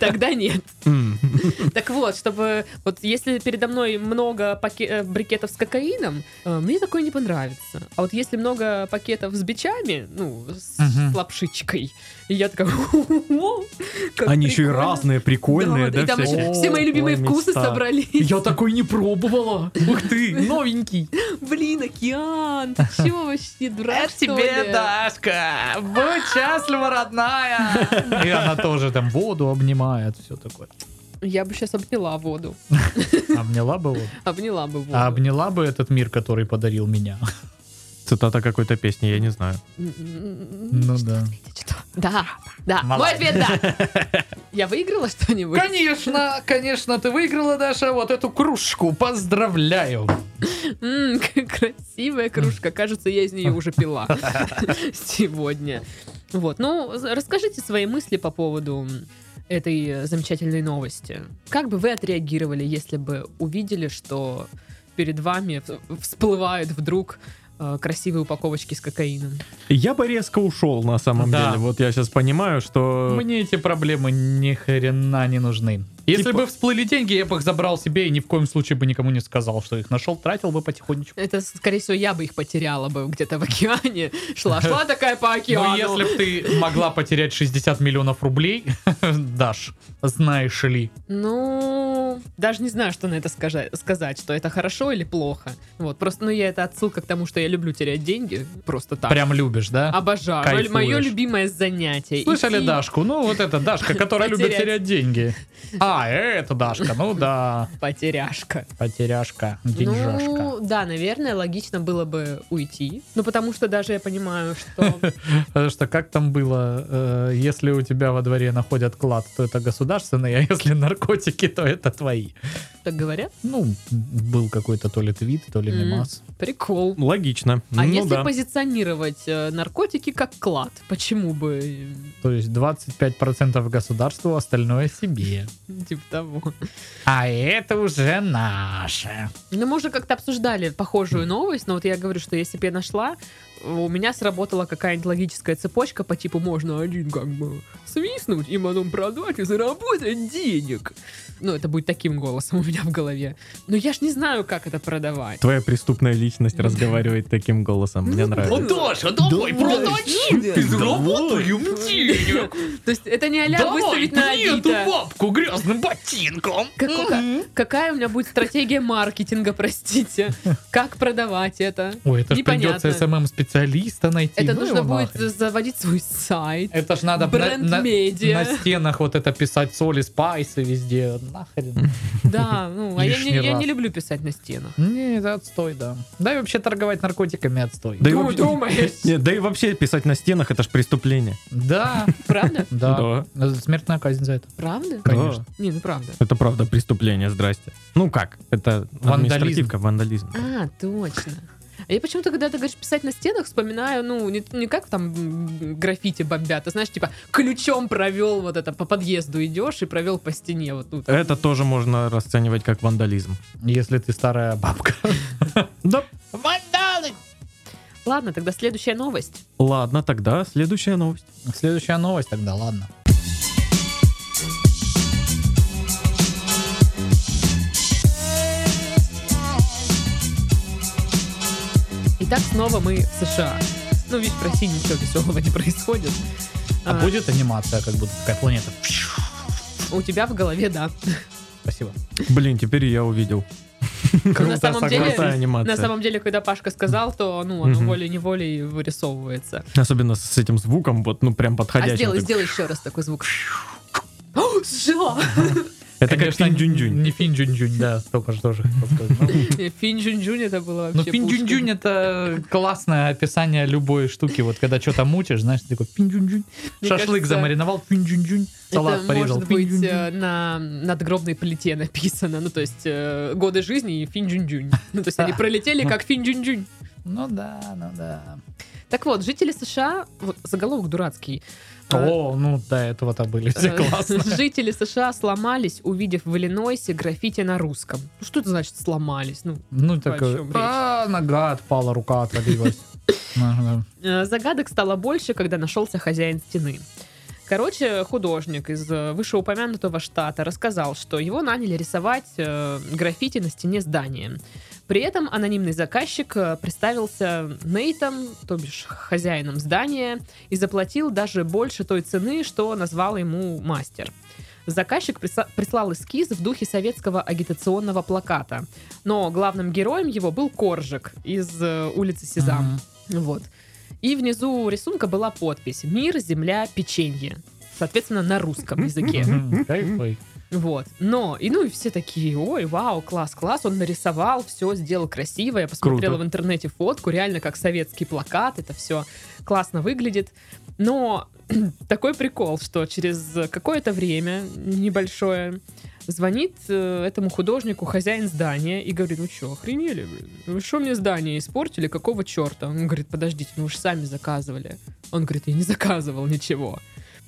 [SPEAKER 1] Тогда нет. Так вот, чтобы... Вот если передо мной много э, брикетов с кокаином, э, мне такое не понравится. А вот если много пакетов с бичами, ну, с лапшичкой, я такая... <laughs> «О, как
[SPEAKER 2] Они еще и
[SPEAKER 1] прикольно».
[SPEAKER 2] разные, прикольные, да,
[SPEAKER 1] и там все мои любимые вкусы собрались.
[SPEAKER 3] Я такой не пробовала. Ух ты, новенький.
[SPEAKER 1] Блин, океан, ты чё вообще, дурак, что ли?
[SPEAKER 3] Дашка. Будь счастлива, родная. И она тоже там воду обнимает, все такое.
[SPEAKER 1] Я бы сейчас обняла воду.
[SPEAKER 3] Обняла бы вот.
[SPEAKER 1] Обняла бы воду.
[SPEAKER 3] А обняла бы этот мир, который подарил меня.
[SPEAKER 2] Цитата какой-то песни, я не знаю.
[SPEAKER 3] Ну да.
[SPEAKER 1] Да, да. Мой ответ да. <laughs> Я выиграла что-нибудь?
[SPEAKER 3] Конечно, конечно, ты выиграла, Даша, вот эту кружку. Поздравляю. <laughs>
[SPEAKER 1] Красивая кружка. Кажется, я из нее уже пила <laughs> сегодня. Вот, ну, расскажите свои мысли по поводу этой замечательной новости. Как бы вы отреагировали, если бы увидели, что перед вами в- всплывают вдруг э, красивые упаковочки с кокаином?
[SPEAKER 2] Я бы резко ушел на самом
[SPEAKER 3] Да.
[SPEAKER 2] деле. Вот я сейчас понимаю, что...
[SPEAKER 3] Мне эти проблемы ни хрена не нужны. Если
[SPEAKER 2] Типа-
[SPEAKER 3] бы всплыли деньги, я бы их забрал себе и ни в коем случае бы никому не сказал, что их нашел, тратил бы потихонечку.
[SPEAKER 1] Это, скорее всего, я бы их потеряла бы где-то в океане. <laughs> Шла, шла такая по океану.
[SPEAKER 3] Ну, если бы ты могла потерять 60 миллионов рублей, <laughs> Даш, знаешь ли.
[SPEAKER 1] Ну, даже не знаю, что на это сказать, что это хорошо или плохо. Вот, просто, ну, я это отсылка к тому, что я люблю терять деньги, просто так.
[SPEAKER 3] Прям любишь, да?
[SPEAKER 1] Обожаю.
[SPEAKER 3] Кайфуешь.
[SPEAKER 1] Мое любимое занятие.
[SPEAKER 3] Слышали
[SPEAKER 1] Идти
[SPEAKER 3] Дашку? Ну, вот это Дашка, которая любит терять деньги. <laughs> А, это Дашка, ну да. <laughs>
[SPEAKER 1] Потеряшка.
[SPEAKER 3] Потеряшка, деньжашка.
[SPEAKER 1] Ну, да, наверное, логично было бы уйти. Ну, потому что даже я понимаю, что... <laughs>
[SPEAKER 3] Потому что как там было, э, если у тебя во дворе находят клад, то это государственный, а если наркотики, то это твои.
[SPEAKER 1] Так говорят?
[SPEAKER 3] Ну, был какой-то то ли твит, то ли мемас.
[SPEAKER 1] Прикол.
[SPEAKER 2] Логично.
[SPEAKER 1] А
[SPEAKER 2] ну
[SPEAKER 1] если
[SPEAKER 2] да.
[SPEAKER 1] позиционировать э, наркотики как клад, почему бы?
[SPEAKER 3] То есть 25% государству, остальное себе. <laughs>
[SPEAKER 1] Типа того.
[SPEAKER 3] А это уже наше.
[SPEAKER 1] Ну, мы уже как-то обсуждали похожую новость, но вот я говорю, что если бы я нашла, у меня сработала какая-нибудь логическая цепочка по типу можно один как бы свистнуть и потом продать и заработать денег. Ну, это будет таким голосом у меня в голове. Но я ж не знаю, как это продавать.
[SPEAKER 2] Твоя преступная личность разговаривает таким голосом. Мне нравится.
[SPEAKER 3] Даша, давай,
[SPEAKER 1] продадим,
[SPEAKER 3] заработаем денег.
[SPEAKER 1] То есть это не а выставить на Авито.
[SPEAKER 3] бабку грязным ботинком.
[SPEAKER 1] Какая у меня будет стратегия маркетинга, простите? Как продавать это?
[SPEAKER 3] Ой, это ж
[SPEAKER 1] Непонятно.
[SPEAKER 3] придется SMM -специалиста найти.
[SPEAKER 1] Это
[SPEAKER 3] Ну
[SPEAKER 1] нужно будет заводить свой сайт.
[SPEAKER 3] Это ж надо на- на,
[SPEAKER 1] Бренд-медиа.
[SPEAKER 3] на стенах вот это писать соли, спайсы везде. Нахрен. <laughs>
[SPEAKER 1] Да, ну, а я не, я не люблю писать на стенах.
[SPEAKER 3] Не, это отстой, да. Да и вообще торговать наркотиками отстой.
[SPEAKER 2] Да и
[SPEAKER 1] Ду-
[SPEAKER 2] вообще-
[SPEAKER 1] думаешь?
[SPEAKER 2] Нет, да и вообще писать на стенах это ж преступление.
[SPEAKER 3] Да,
[SPEAKER 1] Правда? <laughs>
[SPEAKER 3] да. Смертная казнь за это.
[SPEAKER 1] Правда?
[SPEAKER 3] Конечно.
[SPEAKER 1] Не, ну правда.
[SPEAKER 2] Это правда преступление, здрасте. Ну как? Это
[SPEAKER 3] Вандализм.
[SPEAKER 2] административка, вандализм.
[SPEAKER 1] А, точно. А я почему-то, когда ты говоришь писать на стенах, вспоминаю, ну, не, не как там граффити бомбят, ты знаешь, типа, ключом провел вот это, по подъезду идешь и провел по стене вот тут.
[SPEAKER 2] Это тоже можно расценивать как вандализм.
[SPEAKER 3] Если ты старая бабка. <laughs>
[SPEAKER 2] Да.
[SPEAKER 3] Вандалы!
[SPEAKER 1] Ладно, тогда следующая новость.
[SPEAKER 2] Ладно, тогда следующая новость.
[SPEAKER 3] Следующая новость тогда, ладно.
[SPEAKER 1] Итак, снова мы в США. Ну, видишь, в России ничего веселого не происходит.
[SPEAKER 3] А будет анимация, как будто такая планета.
[SPEAKER 1] У тебя в голове, да.
[SPEAKER 3] Спасибо.
[SPEAKER 2] Блин, теперь я увидел.
[SPEAKER 1] Ну, на самом деле,
[SPEAKER 2] Крутая анимация.
[SPEAKER 1] на самом деле, когда Пашка сказал, то, ну, оно
[SPEAKER 2] Мгм.
[SPEAKER 1] волей-неволей вырисовывается.
[SPEAKER 2] Особенно с этим звуком, вот, ну, прям
[SPEAKER 1] А
[SPEAKER 2] подходящим.
[SPEAKER 1] сделай,
[SPEAKER 2] Так,
[SPEAKER 1] сделай еще раз такой звук. <laughs> О, сжила!
[SPEAKER 2] Это как
[SPEAKER 3] Конечно,
[SPEAKER 2] Финь-Джунь-Джунь.
[SPEAKER 3] Не Финь-Джунь-Джунь, да, только что тоже хотел сказать. Ну,
[SPEAKER 1] Финь-Джунь-Джунь это было
[SPEAKER 3] Ну,
[SPEAKER 1] вообще
[SPEAKER 3] Финь-Джунь-Джунь это классное описание любой штуки. Вот когда что-то мутишь, знаешь, ты такой Финь-Джунь-Джунь.
[SPEAKER 1] Мне
[SPEAKER 3] Шашлык замариновал, Финь-Джунь-Джунь. Салат порезал.
[SPEAKER 1] может быть
[SPEAKER 3] Финь-Джунь-Джунь.
[SPEAKER 1] э, на надгробной плите написано. Ну, то есть э, годы жизни и Финь-Джунь-Джунь. Ну, то есть они пролетели как Финь-Джунь-Джунь.
[SPEAKER 3] Ну да, ну да.
[SPEAKER 1] Так вот, жители США, вот заголовок дурацкий.
[SPEAKER 3] О, ну до этого-то были все классно. <laughs>
[SPEAKER 1] Жители США сломались, увидев в Иллинойсе граффити на русском. Ну, что это значит сломались? Ну,
[SPEAKER 3] Ну
[SPEAKER 1] речь?
[SPEAKER 3] а, нога отпала, рука отвалилась. <laughs>
[SPEAKER 1] Э, Загадок стало больше, когда нашелся хозяин стены. Короче, художник из э, вышеупомянутого штата рассказал, что его наняли рисовать э, граффити на стене здания. При этом анонимный заказчик э, представился Нейтом, то бишь хозяином здания, и заплатил даже больше той цены, что назвал ему мастер. Заказчик присла- прислал эскиз в духе советского агитационного плаката, но главным героем его был Коржик из э, улицы Сезам. Вот. И внизу рисунка была подпись «Мир, земля, печенье». Соответственно, на русском языке. Вот. Но, и ну и все такие, ой, вау, класс, класс, он нарисовал, все сделал красиво. Я посмотрела
[SPEAKER 2] Круто.
[SPEAKER 1] в интернете фотку, реально как советский плакат, это все классно выглядит. Но <clears throat> такой прикол, что через какое-то время небольшое звонит э, этому художнику хозяин здания и говорит, ну что, охренели, блин? Вы что мне здание испортили? Какого черта? Он говорит, подождите, ну вы же сами заказывали. Он говорит, я не заказывал ничего.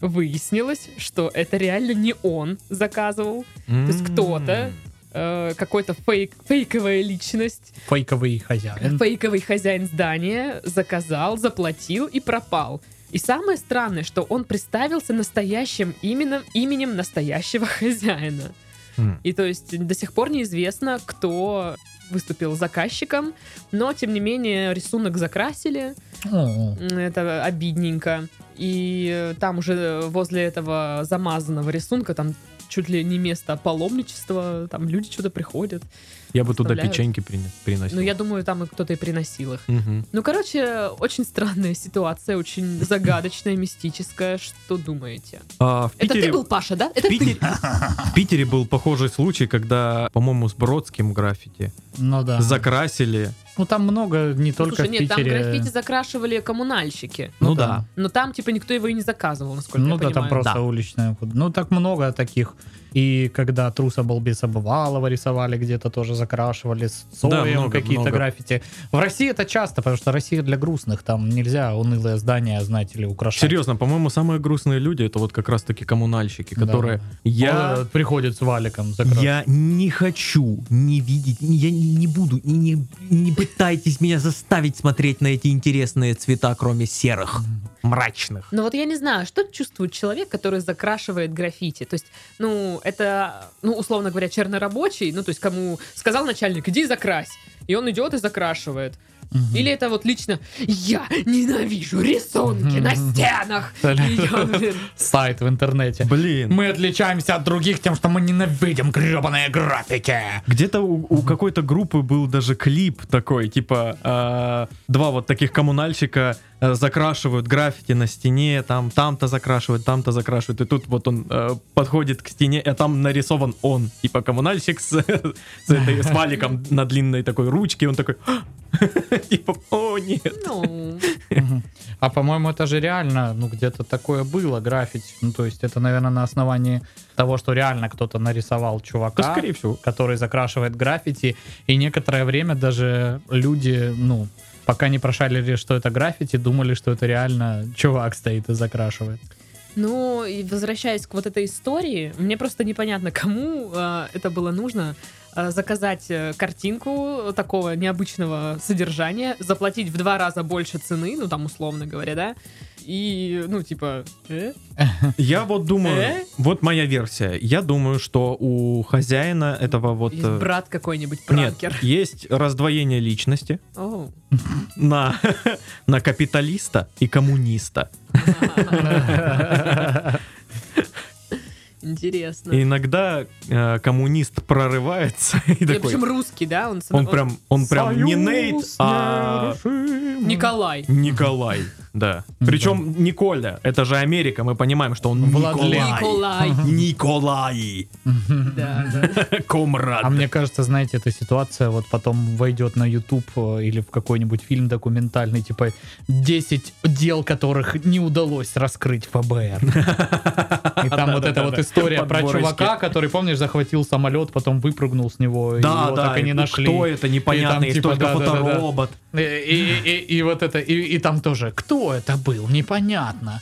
[SPEAKER 1] Выяснилось, что это реально не он заказывал. То есть кто-то, э, какой-то фейк, фейковая личность,
[SPEAKER 3] Фейковый хозяин.
[SPEAKER 1] фейковый хозяин здания заказал, заплатил и пропал. И самое странное, что он представился настоящим именем, именем настоящего <laughs> хозяина.
[SPEAKER 2] М.
[SPEAKER 1] И то есть до сих пор неизвестно, кто выступил заказчиком, но тем не менее рисунок закрасили, М, это обидненько. И э, там уже возле этого замазанного рисунка там чуть ли не место паломничества, там люди что-то приходят.
[SPEAKER 2] Я бы туда печеньки приносил.
[SPEAKER 1] Ну, я думаю, там и кто-то и приносил их.
[SPEAKER 2] Мгм.
[SPEAKER 1] Ну, короче, очень странная ситуация, очень загадочная, мистическая. Что думаете?
[SPEAKER 2] А, в
[SPEAKER 1] Это
[SPEAKER 2] Питере...
[SPEAKER 1] ты был, Паша, да? Это
[SPEAKER 2] В Питере, в Питере был похожий случай, когда, по-моему, с Бродским граффити
[SPEAKER 3] ну да.
[SPEAKER 2] закрасили.
[SPEAKER 3] Ну там много, не только
[SPEAKER 1] Слушай,
[SPEAKER 3] в
[SPEAKER 1] нет, там
[SPEAKER 3] Питере.
[SPEAKER 1] граффити закрашивали коммунальщики.
[SPEAKER 2] Ну,
[SPEAKER 3] Ну
[SPEAKER 2] да.
[SPEAKER 3] да.
[SPEAKER 1] Но там, типа, никто его и не заказывал, насколько
[SPEAKER 3] Ну
[SPEAKER 1] я
[SPEAKER 3] да, там
[SPEAKER 1] понимаю.
[SPEAKER 3] просто
[SPEAKER 2] Да.
[SPEAKER 3] уличная. Ну так много таких. И когда труса балбеса бывалого рисовали, где-то тоже закрашивали с
[SPEAKER 2] Да,
[SPEAKER 3] какие-то
[SPEAKER 2] много.
[SPEAKER 3] граффити. В России это часто, потому что Россия для грустных. Там нельзя унылое здание, знаете ли, украшать.
[SPEAKER 2] Серьезно, по-моему, самые грустные люди это вот как раз-таки коммунальщики,
[SPEAKER 3] Да.
[SPEAKER 2] которые... Я...
[SPEAKER 3] Вот, приходит с валиком закрашивать.
[SPEAKER 2] Я не хочу не видеть, я не, буду, не, не, не пытайтесь меня заставить смотреть на эти интересные цвета, кроме серых, мрачных.
[SPEAKER 1] Ну вот я не знаю, что чувствует человек, который закрашивает граффити. То есть, ну, это, ну, условно говоря, чернорабочий, ну, то есть, кому сказал начальник, иди закрась, и он идет и закрашивает.
[SPEAKER 3] Мгм.
[SPEAKER 1] Или это вот лично я ненавижу рисунки на стенах. <laughs> Я,
[SPEAKER 3] Сайт в интернете.
[SPEAKER 2] Блин.
[SPEAKER 3] Мы отличаемся от других тем, что мы ненавидим гребаные граффити.
[SPEAKER 2] Где-то у, у какой-то группы был даже клип такой, типа э, два вот таких коммунальщика закрашивают граффити на стене, там там-то закрашивают, там-то закрашивают, и тут вот он э, подходит к стене, а там нарисован он, типа коммунальщик с, <laughs> с, этой, с валиком на длинной такой ручке, он такой, <laughs> типа, о нет.
[SPEAKER 1] ну.
[SPEAKER 3] А по-моему, это же реально, ну, где-то такое было, граффити. Ну, то есть это, наверное, на основании того, что реально кто-то нарисовал чувака,
[SPEAKER 2] Да, скорее всего.
[SPEAKER 3] который закрашивает граффити. И некоторое время даже люди, ну, пока не прошарили, что это граффити, думали, что это реально чувак стоит и закрашивает.
[SPEAKER 1] Ну, и возвращаясь к вот этой истории, мне просто непонятно, кому э, это было нужно э, заказать э, картинку такого необычного содержания, заплатить в два раза больше цены, ну там условно говоря, да, и, ну, типа, э?
[SPEAKER 2] Я вот думаю,
[SPEAKER 1] Э?
[SPEAKER 2] вот моя версия, я думаю, что у хозяина этого вот...
[SPEAKER 1] Есть
[SPEAKER 2] э,
[SPEAKER 1] брат какой-нибудь
[SPEAKER 2] Нет,
[SPEAKER 1] пранкер.
[SPEAKER 2] есть раздвоение личности на, <laughs> на капиталиста и коммуниста.
[SPEAKER 1] Интересно.
[SPEAKER 2] И иногда э, коммунист прорывается <laughs> и
[SPEAKER 1] И
[SPEAKER 2] такой...
[SPEAKER 1] причем русский, да? Он, с-
[SPEAKER 2] Он прям, он прям не Нейт, а.
[SPEAKER 1] Николай.
[SPEAKER 2] Николай. Да. Причем Николя. Это же Америка, мы понимаем, что он
[SPEAKER 3] Владлен.
[SPEAKER 2] Николай.
[SPEAKER 1] Николай.
[SPEAKER 2] Николай. <laughs> Комрад.
[SPEAKER 3] А мне кажется, знаете, эта ситуация вот потом войдет на YouTube э, или в какой-нибудь фильм документальный, типа 10 дел, которых не удалось раскрыть ФБР. <laughs> И там вот эта вот история про чувака, который, помнишь, захватил самолет, потом выпрыгнул с него, и
[SPEAKER 2] Да,
[SPEAKER 3] его
[SPEAKER 2] да,
[SPEAKER 3] так и не
[SPEAKER 2] и
[SPEAKER 3] нашли.
[SPEAKER 2] кто это, непонятно,
[SPEAKER 3] И типа,
[SPEAKER 2] только фоторобот.
[SPEAKER 3] И, вот это, и там тоже, кто это был, непонятно.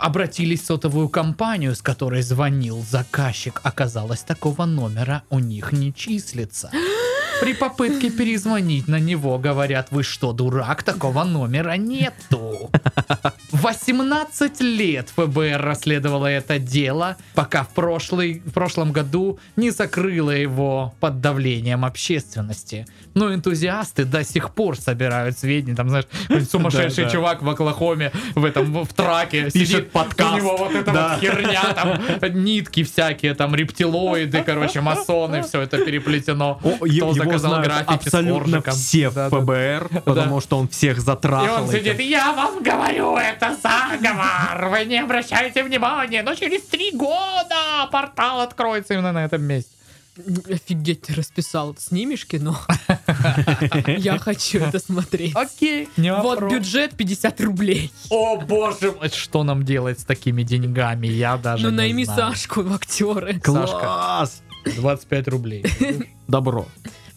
[SPEAKER 3] Обратились в сотовую компанию, с которой звонил заказчик. Оказалось, такого номера у них не числится. <gasps> При попытке перезвонить на него говорят, вы что, дурак, такого номера нету. <laughs> 18 лет ФБР расследовало это дело, пока в, прошлый, в прошлом году не закрыло его под давлением общественности. Но энтузиасты до сих пор собирают сведения. Там, знаешь, <laughs> сумасшедший чувак в Оклахоме в этом в траке
[SPEAKER 2] Пишет подкаст.
[SPEAKER 3] У него вот эта
[SPEAKER 2] Да.
[SPEAKER 3] вот херня, там <laughs> нитки всякие, там рептилоиды, короче, масоны, все это переплетено.
[SPEAKER 2] О, е-
[SPEAKER 3] Кто
[SPEAKER 2] его знают абсолютно все в
[SPEAKER 3] да.
[SPEAKER 2] ФБР, потому что он всех
[SPEAKER 3] И
[SPEAKER 2] затрахал.
[SPEAKER 3] он
[SPEAKER 2] этим.
[SPEAKER 3] сидит, я вам говорю, это заговор, вы не обращайте внимания, но через три года портал откроется именно на этом месте.
[SPEAKER 1] Офигеть, ты расписал. Снимешь кино? <laughs> Я хочу это смотреть.
[SPEAKER 3] Окей,
[SPEAKER 1] Вот бюджет 50 рублей.
[SPEAKER 3] О боже мой, что нам делать с такими деньгами? Я даже
[SPEAKER 1] Ну найми. Сашку в актеры.
[SPEAKER 2] Класс!
[SPEAKER 3] 25 рублей.
[SPEAKER 2] Добро.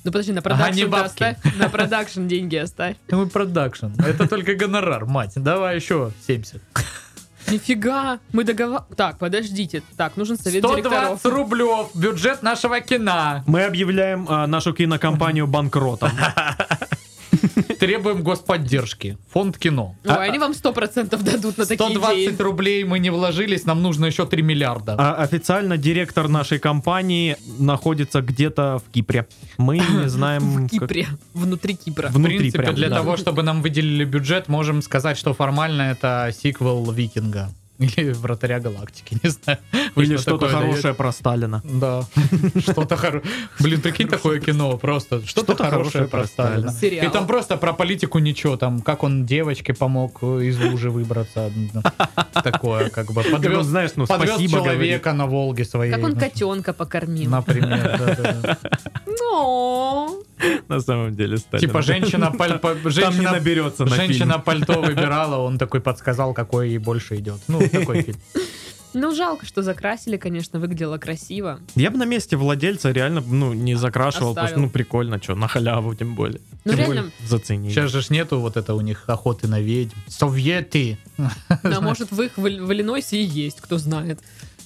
[SPEAKER 1] Ну подожди, на
[SPEAKER 3] Ага,
[SPEAKER 1] продакшн
[SPEAKER 3] бабки.
[SPEAKER 1] оставь. На продакшн деньги оставь. <laughs>
[SPEAKER 3] Ну и продакшн. Это только гонорар, мать. Давай еще 70.
[SPEAKER 1] Нифига, мы договор... Так, подождите. Так, нужен совет директоров.
[SPEAKER 3] 120 рублев бюджет нашего кино.
[SPEAKER 2] Мы объявляем а, нашу кинокомпанию банкротом. <laughs>
[SPEAKER 3] Требуем господдержки. Фонд кино.
[SPEAKER 1] Ой, они вам 100% дадут на такие
[SPEAKER 3] 120
[SPEAKER 1] идеи.
[SPEAKER 3] рублей мы не вложились, нам нужно еще 3 миллиарда.
[SPEAKER 2] А официально директор нашей компании находится где-то в Кипре. Мы не <laughs> знаем...
[SPEAKER 1] В Кипре, внутри Кипра.
[SPEAKER 3] В
[SPEAKER 2] Внутри
[SPEAKER 3] принципе,
[SPEAKER 2] прям,
[SPEAKER 3] для
[SPEAKER 2] да.
[SPEAKER 3] того, чтобы нам выделили бюджет, можем сказать, что формально это сиквел Викинга. <laughs> Или Вратаря Галактики, <laughs> не знаю.
[SPEAKER 2] Или
[SPEAKER 3] что
[SPEAKER 2] что-то хорошее про Сталина.
[SPEAKER 3] Да. <laughs> Что-то хорошее. Блин, прикинь, такое кино просто. Что-то хорошее про Сталина. И там просто про политику ничего. Там, как он девочке помог э, из лужи выбраться. Ну, Такое, как бы. Подвез,
[SPEAKER 2] знаешь, ну
[SPEAKER 3] подвез человека на Волге своей.
[SPEAKER 1] Как он
[SPEAKER 3] ну,
[SPEAKER 1] котенка покормил.
[SPEAKER 3] Например.
[SPEAKER 1] Ну,
[SPEAKER 2] На самом деле Сталин.
[SPEAKER 3] Типа женщина, паль- по-
[SPEAKER 2] Там не
[SPEAKER 3] женщина,
[SPEAKER 2] наберется на
[SPEAKER 3] женщина пальто выбирала, он такой подсказал, какой ей больше идет. Ну, такой фильм. <laughs>
[SPEAKER 1] ну, жалко, что закрасили, конечно, выглядело красиво.
[SPEAKER 2] Я бы на месте владельца реально ну не закрашивал, потому что ну прикольно, что на халяву тем более.
[SPEAKER 1] Ну,
[SPEAKER 2] Тем
[SPEAKER 1] реально-
[SPEAKER 2] более заценили.
[SPEAKER 3] Сейчас же ж нету вот это у них охоты на ведьм. Советы!
[SPEAKER 1] А может, в их в в Иллинойсе и есть, кто знает.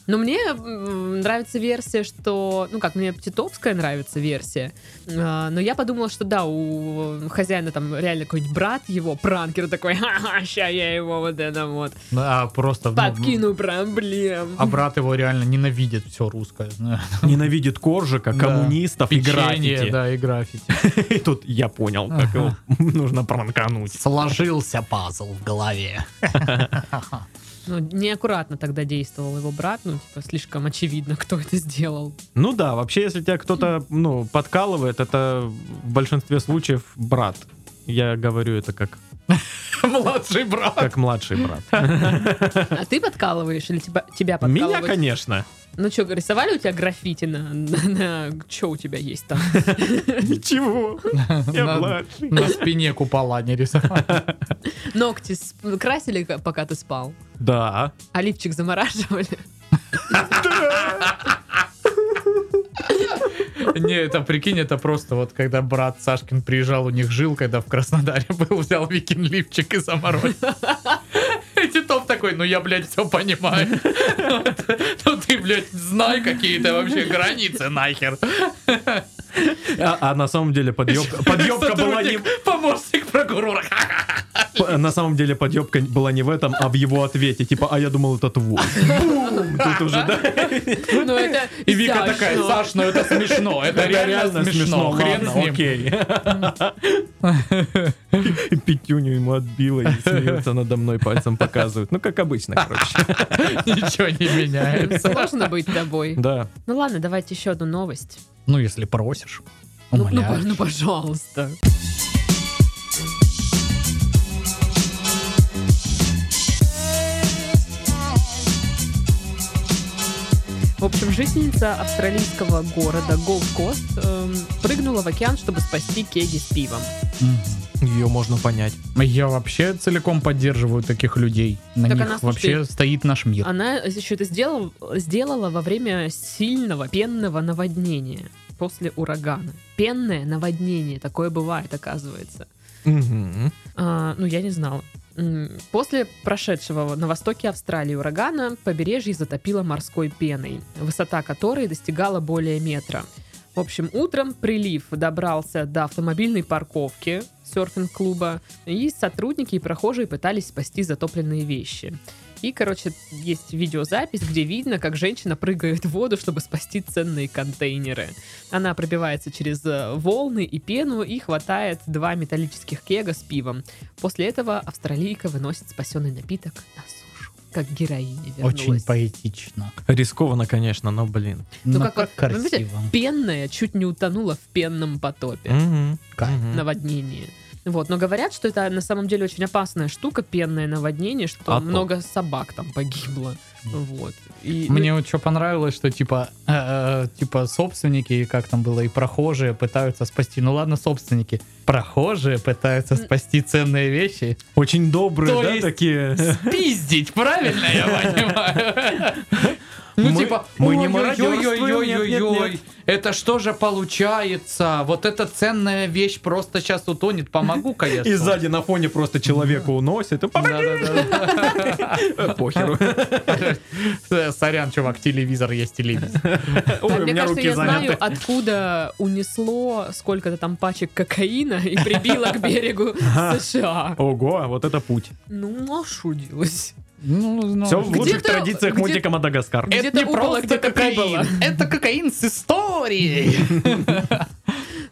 [SPEAKER 1] Но мне нравится версия, что... Ну как, мне Титовская нравится версия. А, но я подумала, что да, у хозяина там реально какой-нибудь брат его, пранкер такой, <laughs> ха-ха, ща я его вот это вот
[SPEAKER 3] А просто... ну,
[SPEAKER 1] подкину проблем.
[SPEAKER 3] А брат его реально ненавидит все русское.
[SPEAKER 2] Ненавидит коржика,
[SPEAKER 3] Да.
[SPEAKER 2] коммунистов и
[SPEAKER 3] Печенье,
[SPEAKER 2] граффити.
[SPEAKER 3] да, и граффити. <laughs>
[SPEAKER 2] И тут я понял, как его <laughs> нужно пранкануть.
[SPEAKER 3] Сложился пазл в голове.
[SPEAKER 1] Ну, неаккуратно тогда действовал его брат, ну, типа, слишком очевидно, <laughs> кто это сделал.
[SPEAKER 2] Ну да, вообще, если тебя кто-то, ну, подкалывает, это в большинстве случаев брат. Я говорю это как, <laughs>
[SPEAKER 3] Младший брат.
[SPEAKER 2] как младший брат.
[SPEAKER 1] А ты подкалываешь или тебя, тебя
[SPEAKER 2] Меня,
[SPEAKER 1] подкалывают?
[SPEAKER 2] конечно.
[SPEAKER 1] Ну что, рисовали у тебя граффити на... на, Что у тебя есть там? <laughs>
[SPEAKER 2] Ничего. Я
[SPEAKER 3] На-
[SPEAKER 2] младший.
[SPEAKER 3] На спине купола не рисовал. <laughs>
[SPEAKER 1] Ногти красили, пока ты спал?
[SPEAKER 2] Да.
[SPEAKER 1] А лифчик замораживали?
[SPEAKER 3] Не, это прикинь, это просто вот когда брат Сашкин приезжал, у них жил, когда в Краснодаре был, взял Викин лифчик и заморозил. <laughs> И Титов такой, ну я, блядь, все понимаю. Ну ты, блядь, знай какие-то вообще границы нахер.
[SPEAKER 2] А, а на самом деле подъебка, была не...
[SPEAKER 3] Помощник прокурора.
[SPEAKER 2] На самом деле подъебка была не в этом, а в его ответе. Типа, а я думал, это твой. Бум! Тут уже, да?
[SPEAKER 1] Ну это
[SPEAKER 3] И Вика такая, Саш, ну это смешно, это реально смешно, хрен с ним.
[SPEAKER 2] окей. Пятюню ему отбила и смеется надо мной, пальцем показывают. Ну, как обычно, короче.
[SPEAKER 3] Ничего не меняется.
[SPEAKER 1] Сложно быть тобой.
[SPEAKER 2] Да.
[SPEAKER 1] Ну ладно, давайте еще одну новость.
[SPEAKER 3] Ну, если просишь.
[SPEAKER 1] Ну, ну,
[SPEAKER 3] умоляю.
[SPEAKER 1] ну, пожалуйста. В общем, жительница австралийского города Голд-Кост эм, прыгнула в океан, чтобы спасти кеги с пивом.
[SPEAKER 2] Ее можно понять.
[SPEAKER 3] Я вообще целиком поддерживаю таких людей. На
[SPEAKER 1] Так
[SPEAKER 3] них
[SPEAKER 1] она,
[SPEAKER 3] вообще
[SPEAKER 1] слушай,
[SPEAKER 3] стоит наш мир.
[SPEAKER 1] Она еще это сделала, сделала во время сильного пенного наводнения после урагана. Пенное наводнение, такое бывает, оказывается.
[SPEAKER 2] Мгм.
[SPEAKER 1] А, ну, я не знала. После прошедшего на востоке Австралии урагана побережье затопило морской пеной, высота которой достигала более метра. В общем, утром прилив добрался до автомобильной парковки серфинг-клуба, и сотрудники и прохожие пытались спасти затопленные вещи. И, короче, есть видеозапись, где видно, как женщина прыгает в воду, чтобы спасти ценные контейнеры. Она пробивается через э, волны и пену и хватает два металлических кега с пивом. После этого австралийка выносит спасенный напиток на сушу. Как героиня вернулась.
[SPEAKER 3] Очень поэтично.
[SPEAKER 2] Рискованно, конечно, но, блин.
[SPEAKER 1] Ну, как,
[SPEAKER 3] как
[SPEAKER 1] вот,
[SPEAKER 3] красиво.
[SPEAKER 1] Пенная чуть не утонула в пенном потопе.
[SPEAKER 2] Мгм.
[SPEAKER 3] Кайф.
[SPEAKER 2] Мгм.
[SPEAKER 1] Вот, но говорят, что это на самом деле очень опасная штука, пенное наводнение, что
[SPEAKER 2] А то.
[SPEAKER 1] много собак там погибло. Вот. И, ну,
[SPEAKER 3] Мне вот что понравилось, что типа, э, э, типа собственники, как там было, и прохожие пытаются спасти. Ну ладно, собственники. Прохожие пытаются спасти ценные вещи.
[SPEAKER 2] Очень добрые,
[SPEAKER 3] То
[SPEAKER 2] да,
[SPEAKER 3] есть-
[SPEAKER 2] такие?
[SPEAKER 3] Спиздить, правильно я <laughs> понимаю? Ну,
[SPEAKER 2] Мы-
[SPEAKER 3] типа,
[SPEAKER 2] мы не мародерствуем,
[SPEAKER 3] это что же получается? Вот эта ценная вещь просто сейчас утонет. Помогу, <laughs> конечно.
[SPEAKER 2] И сзади на фоне просто человека уносит. <laughs> Похеру. <laughs>
[SPEAKER 3] Сорян, чувак, телевизор есть телевизор.
[SPEAKER 2] Ой, у
[SPEAKER 1] мне
[SPEAKER 2] меня
[SPEAKER 1] кажется,
[SPEAKER 2] руки
[SPEAKER 1] я знаю,
[SPEAKER 2] заняты.
[SPEAKER 1] откуда унесло сколько-то там пачек кокаина и прибило к берегу США.
[SPEAKER 2] Ого, вот это путь.
[SPEAKER 1] Ну, а делать?
[SPEAKER 3] Ну, ну,
[SPEAKER 2] Все в
[SPEAKER 1] Где-то-
[SPEAKER 2] лучших традициях
[SPEAKER 1] где-
[SPEAKER 2] мультика Мадагаскар.
[SPEAKER 1] Где-то
[SPEAKER 3] Это не
[SPEAKER 1] упало,
[SPEAKER 3] просто
[SPEAKER 1] где-то
[SPEAKER 3] кокаин, это кокаин с историей. <laughs>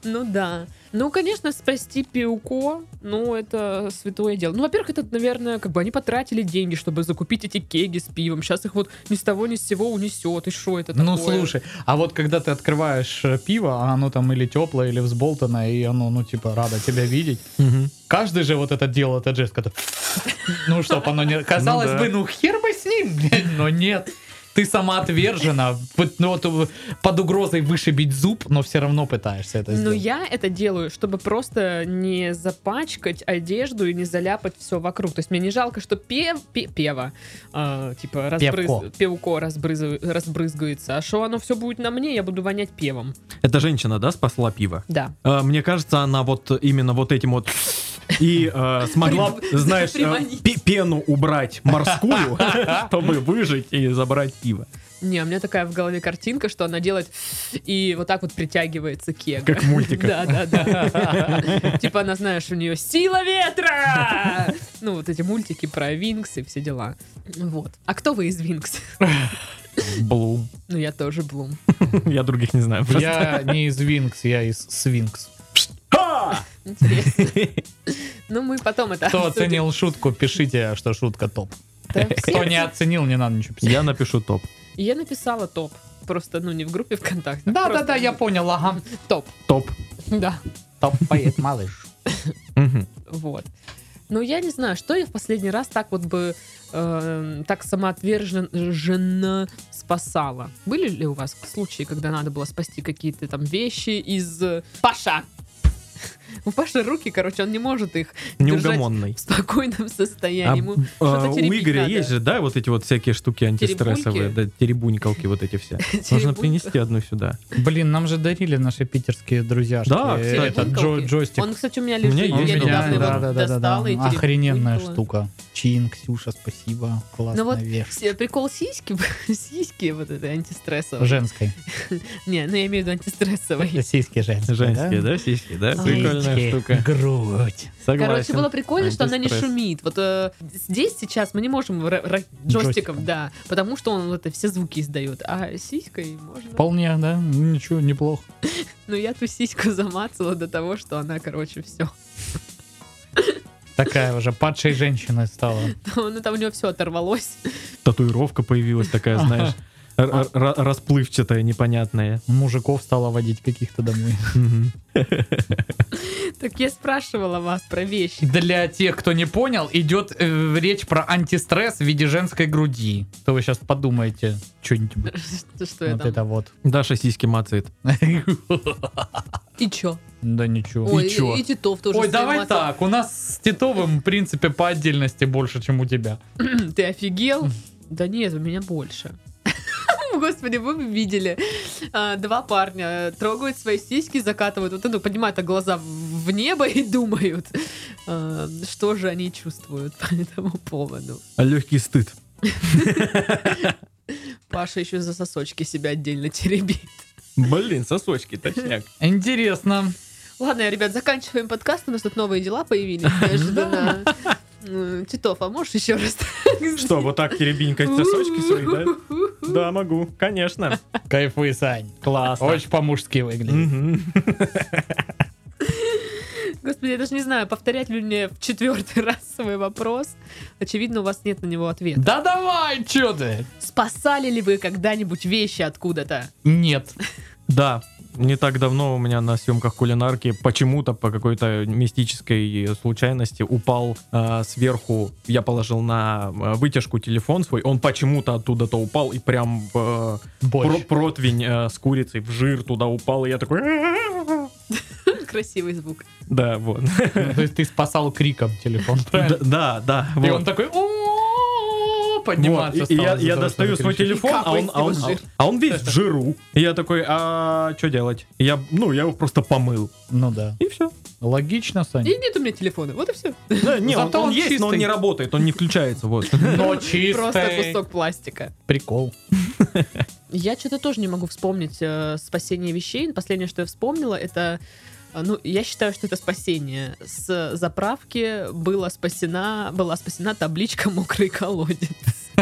[SPEAKER 1] Ну да. Ну, конечно, спасти пиуко, ну, это святое дело. Ну, во-первых, это, наверное, как бы они потратили деньги, чтобы закупить эти кеги с пивом. Сейчас их вот ни с того ни с сего унесет. И что это
[SPEAKER 3] Ну
[SPEAKER 1] такое?
[SPEAKER 3] слушай, а вот когда ты открываешь э, пиво, а оно там или теплое, или взболтанное, и оно, ну, типа, рада тебя видеть. Каждый же вот это делал этот жест, когда... Ну, чтоб оно не... Казалось
[SPEAKER 2] да.
[SPEAKER 3] бы, ну хер бы с ним, но нет. Ты самоотвержена, вот, ну, вот, э, под угрозой вышибить зуб, но все равно пытаешься это
[SPEAKER 1] Но
[SPEAKER 3] сделать.
[SPEAKER 1] я это делаю, чтобы просто не запачкать одежду и не заляпать все вокруг. То есть мне не жалко, что пев, пе- пева, а, типа разбрыз,
[SPEAKER 3] Певко.
[SPEAKER 1] певко разбрызу- разбрызгается, а что оно все будет на мне, я буду вонять певом.
[SPEAKER 2] Это женщина, да, спасла пиво?
[SPEAKER 1] Да.
[SPEAKER 2] А, Мне кажется, она вот именно вот этим вот и э, смогла, знаешь, э, пену убрать морскую, <laughs> чтобы выжить и забрать пиво.
[SPEAKER 1] Не, у меня такая в голове картинка, что она делает и вот так вот притягивается кега.
[SPEAKER 2] Как в мультиках.
[SPEAKER 1] Да, да, да. Типа она, знаешь, у нее сила ветра! Ну, вот эти мультики про Винкс и все дела. Вот. А кто вы из Винкс?
[SPEAKER 2] Блум.
[SPEAKER 1] Ну, я тоже Блум.
[SPEAKER 2] Я других не знаю.
[SPEAKER 3] Я не из Винкс, я из Свинкс.
[SPEAKER 1] Интересно. Ну, мы потом это
[SPEAKER 3] Кто оценил шутку, пишите, что шутка топ.
[SPEAKER 1] Да, <laughs>
[SPEAKER 3] Кто не оценил, не надо ничего писать.
[SPEAKER 2] Я напишу топ.
[SPEAKER 1] Я написала топ. Просто, ну, не в группе ВКонтакте. а
[SPEAKER 3] Да-да-да,
[SPEAKER 1] просто
[SPEAKER 3] я понял, ага. <laughs>
[SPEAKER 1] Топ.
[SPEAKER 2] Топ.
[SPEAKER 1] Да.
[SPEAKER 3] Топ поет малыш. <laughs>
[SPEAKER 2] Мгм.
[SPEAKER 1] Вот. Ну, я не знаю, что я в последний раз так вот бы э, так самоотверженно спасала. Были ли у вас случаи, когда надо было спасти какие-то там вещи из... э, Паша! <laughs> У Паши руки, короче, он не может их держать
[SPEAKER 2] Неугомонный.
[SPEAKER 1] в спокойном
[SPEAKER 2] А,
[SPEAKER 1] состоянии. Ему
[SPEAKER 2] а, у Игоря
[SPEAKER 1] надо.
[SPEAKER 2] есть же, да, вот эти вот всякие штуки антистрессовые, да, теребунькалки вот эти все. <laughs> Нужно
[SPEAKER 1] Теребунька.
[SPEAKER 2] принести одну сюда.
[SPEAKER 3] Блин, нам же дарили наши питерские друзьяшки.
[SPEAKER 2] Да,
[SPEAKER 3] э, джо- джойстик.
[SPEAKER 1] Он, кстати, у меня
[SPEAKER 2] У меня
[SPEAKER 1] лежит.
[SPEAKER 2] есть
[SPEAKER 1] я недавно
[SPEAKER 3] да, да, да,
[SPEAKER 1] достала и
[SPEAKER 3] да. Охрененная штука. Чин, Ксюша, спасибо. Классная
[SPEAKER 1] Ну вот Прикол сиськи, <laughs> сиськи вот это антистрессовые.
[SPEAKER 3] Женской.
[SPEAKER 1] Не, ну я имею в виду антистрессовые.
[SPEAKER 3] Сиськи женские.
[SPEAKER 2] Женские, да, сиськи, да?
[SPEAKER 1] А.
[SPEAKER 2] Прикольная штука.
[SPEAKER 3] грудь.
[SPEAKER 2] Согласен.
[SPEAKER 1] Короче, было прикольно, что она не шумит. Вот э, здесь сейчас мы не можем р- р-
[SPEAKER 3] Джойстиком.
[SPEAKER 1] джойстиком, да, потому что он это все звуки издает. А сиськой можно.
[SPEAKER 3] Вполне, да? Ну, Ничего, неплохо. <laughs>
[SPEAKER 1] Ну я ту сиську замацала до того, что она, короче, все.
[SPEAKER 3] Такая уже падшей женщиной стала. <laughs>
[SPEAKER 1] Ну там у нее все оторвалось.
[SPEAKER 2] Татуировка появилась такая, знаешь, <laughs> р- р- расплывчатая, непонятная.
[SPEAKER 3] Мужиков стала водить каких-то домой.
[SPEAKER 1] Так я спрашивала вас про вещи.
[SPEAKER 3] Для тех, кто не понял, идет э, речь про антистресс в виде женской груди. То вы сейчас подумаете что-нибудь.
[SPEAKER 1] Что, я
[SPEAKER 3] Вот это вот.
[SPEAKER 2] Даша сиськи мацает.
[SPEAKER 1] И чё?
[SPEAKER 3] Да ничего.
[SPEAKER 1] Ой,
[SPEAKER 2] чё?
[SPEAKER 1] и, и Титов тоже.
[SPEAKER 3] Ой, давай
[SPEAKER 1] мацал.
[SPEAKER 3] так. У нас с Титовым, в принципе, по отдельности больше, чем у тебя.
[SPEAKER 1] Ты офигел? Да нет, у меня больше. Господи, вы бы видели. А, Два парня трогают свои сиськи, закатывают вот эту, поднимают глаза в небо и думают, а, что же они чувствуют по этому поводу.
[SPEAKER 2] Легкий стыд.
[SPEAKER 1] Паша еще за сосочки себя отдельно теребит.
[SPEAKER 2] Блин, сосочки, точняк.
[SPEAKER 3] Интересно.
[SPEAKER 1] Ладно, ребят, заканчиваем подкаст. У нас тут новые дела появились. Неожиданно. Титов, а можешь еще раз?
[SPEAKER 2] Что, вот так теребенькать сосочки свои, да? Да, могу, конечно.
[SPEAKER 3] Кайфуй, Сань.
[SPEAKER 2] Классно.
[SPEAKER 3] Очень по-мужски выглядит. <laughs>
[SPEAKER 1] Господи, я даже не знаю, повторять ли мне в четвертый <laughs> раз свой вопрос. Очевидно, у вас нет на него ответа.
[SPEAKER 3] Да давай, чё ты?
[SPEAKER 1] Спасали ли вы когда-нибудь вещи откуда-то?
[SPEAKER 3] Нет.
[SPEAKER 2] Да, Не так давно у меня на съемках кулинарки почему-то по какой-то мистической случайности упал э, сверху. Я положил на э, вытяжку телефон свой. Он почему-то оттуда-то упал и прям э, про- противень э, с курицей в жир туда упал. И я такой... <laughs>
[SPEAKER 1] Красивый звук.
[SPEAKER 2] Да, вот.
[SPEAKER 3] Ну, То есть ты спасал криком телефон, <laughs> правильно?
[SPEAKER 2] Да, да.
[SPEAKER 3] И
[SPEAKER 2] вот.
[SPEAKER 3] он такой
[SPEAKER 2] Вот,
[SPEAKER 3] подниматься
[SPEAKER 2] и, и я, я
[SPEAKER 3] того,
[SPEAKER 2] достаю свой телефон, а он, а, он,
[SPEAKER 1] его жир.
[SPEAKER 2] а он весь в жиру. И я такой, а что делать? Я, ну, я его просто помыл.
[SPEAKER 3] Ну да.
[SPEAKER 2] И все.
[SPEAKER 3] Логично, Саня.
[SPEAKER 1] И нет у меня телефона, вот и все.
[SPEAKER 2] не, он,
[SPEAKER 3] Зато
[SPEAKER 2] он
[SPEAKER 3] он
[SPEAKER 2] есть, но он не работает, он не включается. Вот. <laughs>
[SPEAKER 3] Но
[SPEAKER 1] Просто
[SPEAKER 3] чистый.
[SPEAKER 1] кусок пластика.
[SPEAKER 3] Прикол. <laughs>
[SPEAKER 1] Я что-то тоже не могу вспомнить э, спасение вещей. Последнее, что я вспомнила, это э, ну, я считаю, что это спасение. С заправки была спасена, была спасена табличка «Мокрый колодец».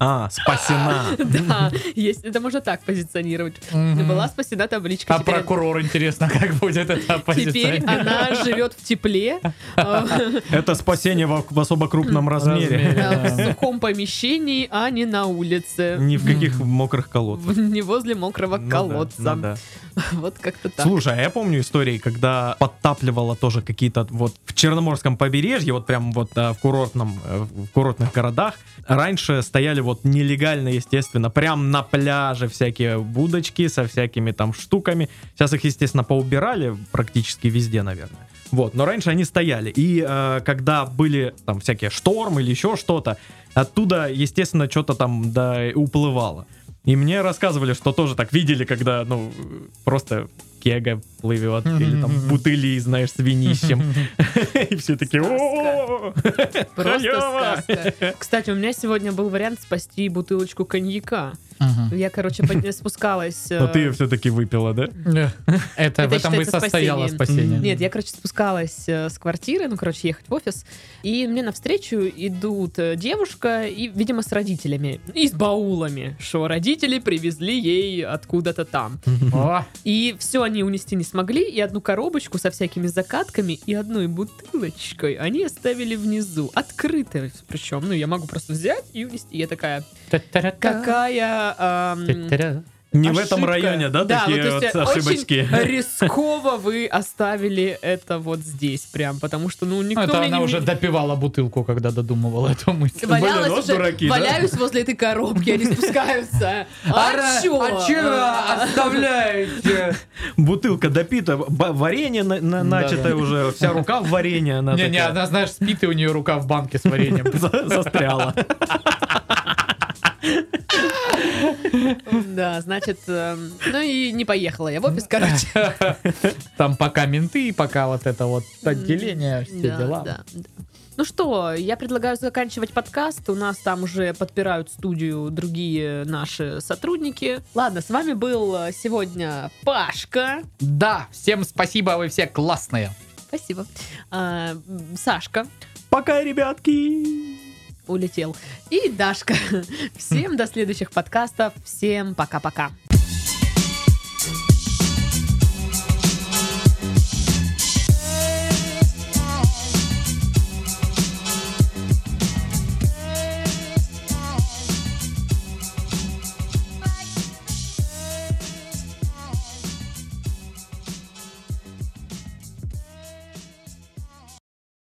[SPEAKER 2] А, спасена. <laughs>
[SPEAKER 1] Да, есть, это можно так позиционировать. Была спасена табличка.
[SPEAKER 3] А
[SPEAKER 1] Теперь-
[SPEAKER 3] прокурор, интересно, как будет это <laughs>
[SPEAKER 1] Теперь
[SPEAKER 3] позиционировать?
[SPEAKER 1] она живет в тепле, э, <laughs>
[SPEAKER 2] Это спасение в, особо крупном размере.
[SPEAKER 1] В сухом помещении, а не на улице.
[SPEAKER 2] Ни в каких мокрых колодцах.
[SPEAKER 1] Не возле мокрого
[SPEAKER 2] Ну
[SPEAKER 1] колодца.
[SPEAKER 2] ну.
[SPEAKER 1] Вот как-то так.
[SPEAKER 2] Слушай, а я помню истории, когда подтапливало тоже какие-то вот в Черноморском побережье, вот прям вот а, в курортном, э, в курортных городах, раньше стояли вот нелегально, естественно, прям на пляже всякие будочки со всякими там штуками. Сейчас их, естественно, поубирали практически везде, наверное. Вот, но раньше они стояли. И э, когда были там всякие штормы или еще что-то, оттуда, естественно, что-то там да, уплывало. И мне рассказывали, что тоже так видели, когда, ну, просто кега плывет, или там бутыли, знаешь, с винищем. <laughs> И все такие, о
[SPEAKER 1] Просто
[SPEAKER 2] халёва!»
[SPEAKER 1] сказка. Кстати, у меня сегодня был вариант спасти бутылочку коньяка.
[SPEAKER 3] Мгм.
[SPEAKER 1] Я, короче, под- <laughs> спускалась... э,
[SPEAKER 2] Но ты ее все-таки выпила, да? <laughs>
[SPEAKER 3] Это в
[SPEAKER 1] Это
[SPEAKER 3] этом и состояло спасение.
[SPEAKER 1] Нет, я, короче, спускалась э, с квартиры, ну, короче, ехать в офис, и мне навстречу идут э, девушка, и, видимо, с родителями, и с баулами, что родители привезли ей откуда-то там. И все они унести не смогли, и одну коробочку со всякими закатками и одной бутылочкой они оставили внизу, открытой причем. Ну, я могу просто взять и унести. Я такая, какая...
[SPEAKER 3] Та-та-ра.
[SPEAKER 2] Не в этом районе, да, такие
[SPEAKER 1] вот, есть, э,
[SPEAKER 2] ошибочки?
[SPEAKER 1] Очень <laughs> рисково вы оставили это вот здесь прям, потому что, ну, никто
[SPEAKER 3] Ну, это она
[SPEAKER 1] не-
[SPEAKER 3] уже допивала бутылку, когда додумывала эту мысль.
[SPEAKER 1] Валялась
[SPEAKER 2] Блин,
[SPEAKER 1] уже,
[SPEAKER 2] дураки, да?
[SPEAKER 1] валяюсь возле этой коробки, они спускаются. <laughs> А чё? <laughs>
[SPEAKER 3] оставляете?
[SPEAKER 2] Бутылка допита, варенье на- начатое
[SPEAKER 3] да.
[SPEAKER 2] уже, вся рука в варенье, она
[SPEAKER 3] Не-не,
[SPEAKER 2] такая
[SPEAKER 3] она, знаешь, спит, и у нее рука в банке с вареньем.
[SPEAKER 2] за- застряла.
[SPEAKER 1] Да, значит, эм, ну и не поехала я в офис, короче.
[SPEAKER 3] Там пока менты, пока вот это вот отделение, все дела.
[SPEAKER 1] Ну что, я предлагаю заканчивать подкаст. У нас там уже подпирают студию другие наши сотрудники. Ладно, с вами был э, сегодня Пашка.
[SPEAKER 3] Да, всем спасибо, вы все классные.
[SPEAKER 1] Спасибо. А, Сашка
[SPEAKER 2] Пока, ребятки!
[SPEAKER 1] Улетел. И Дашка. <laughs> Всем до следующих подкастов. Всем пока-пока.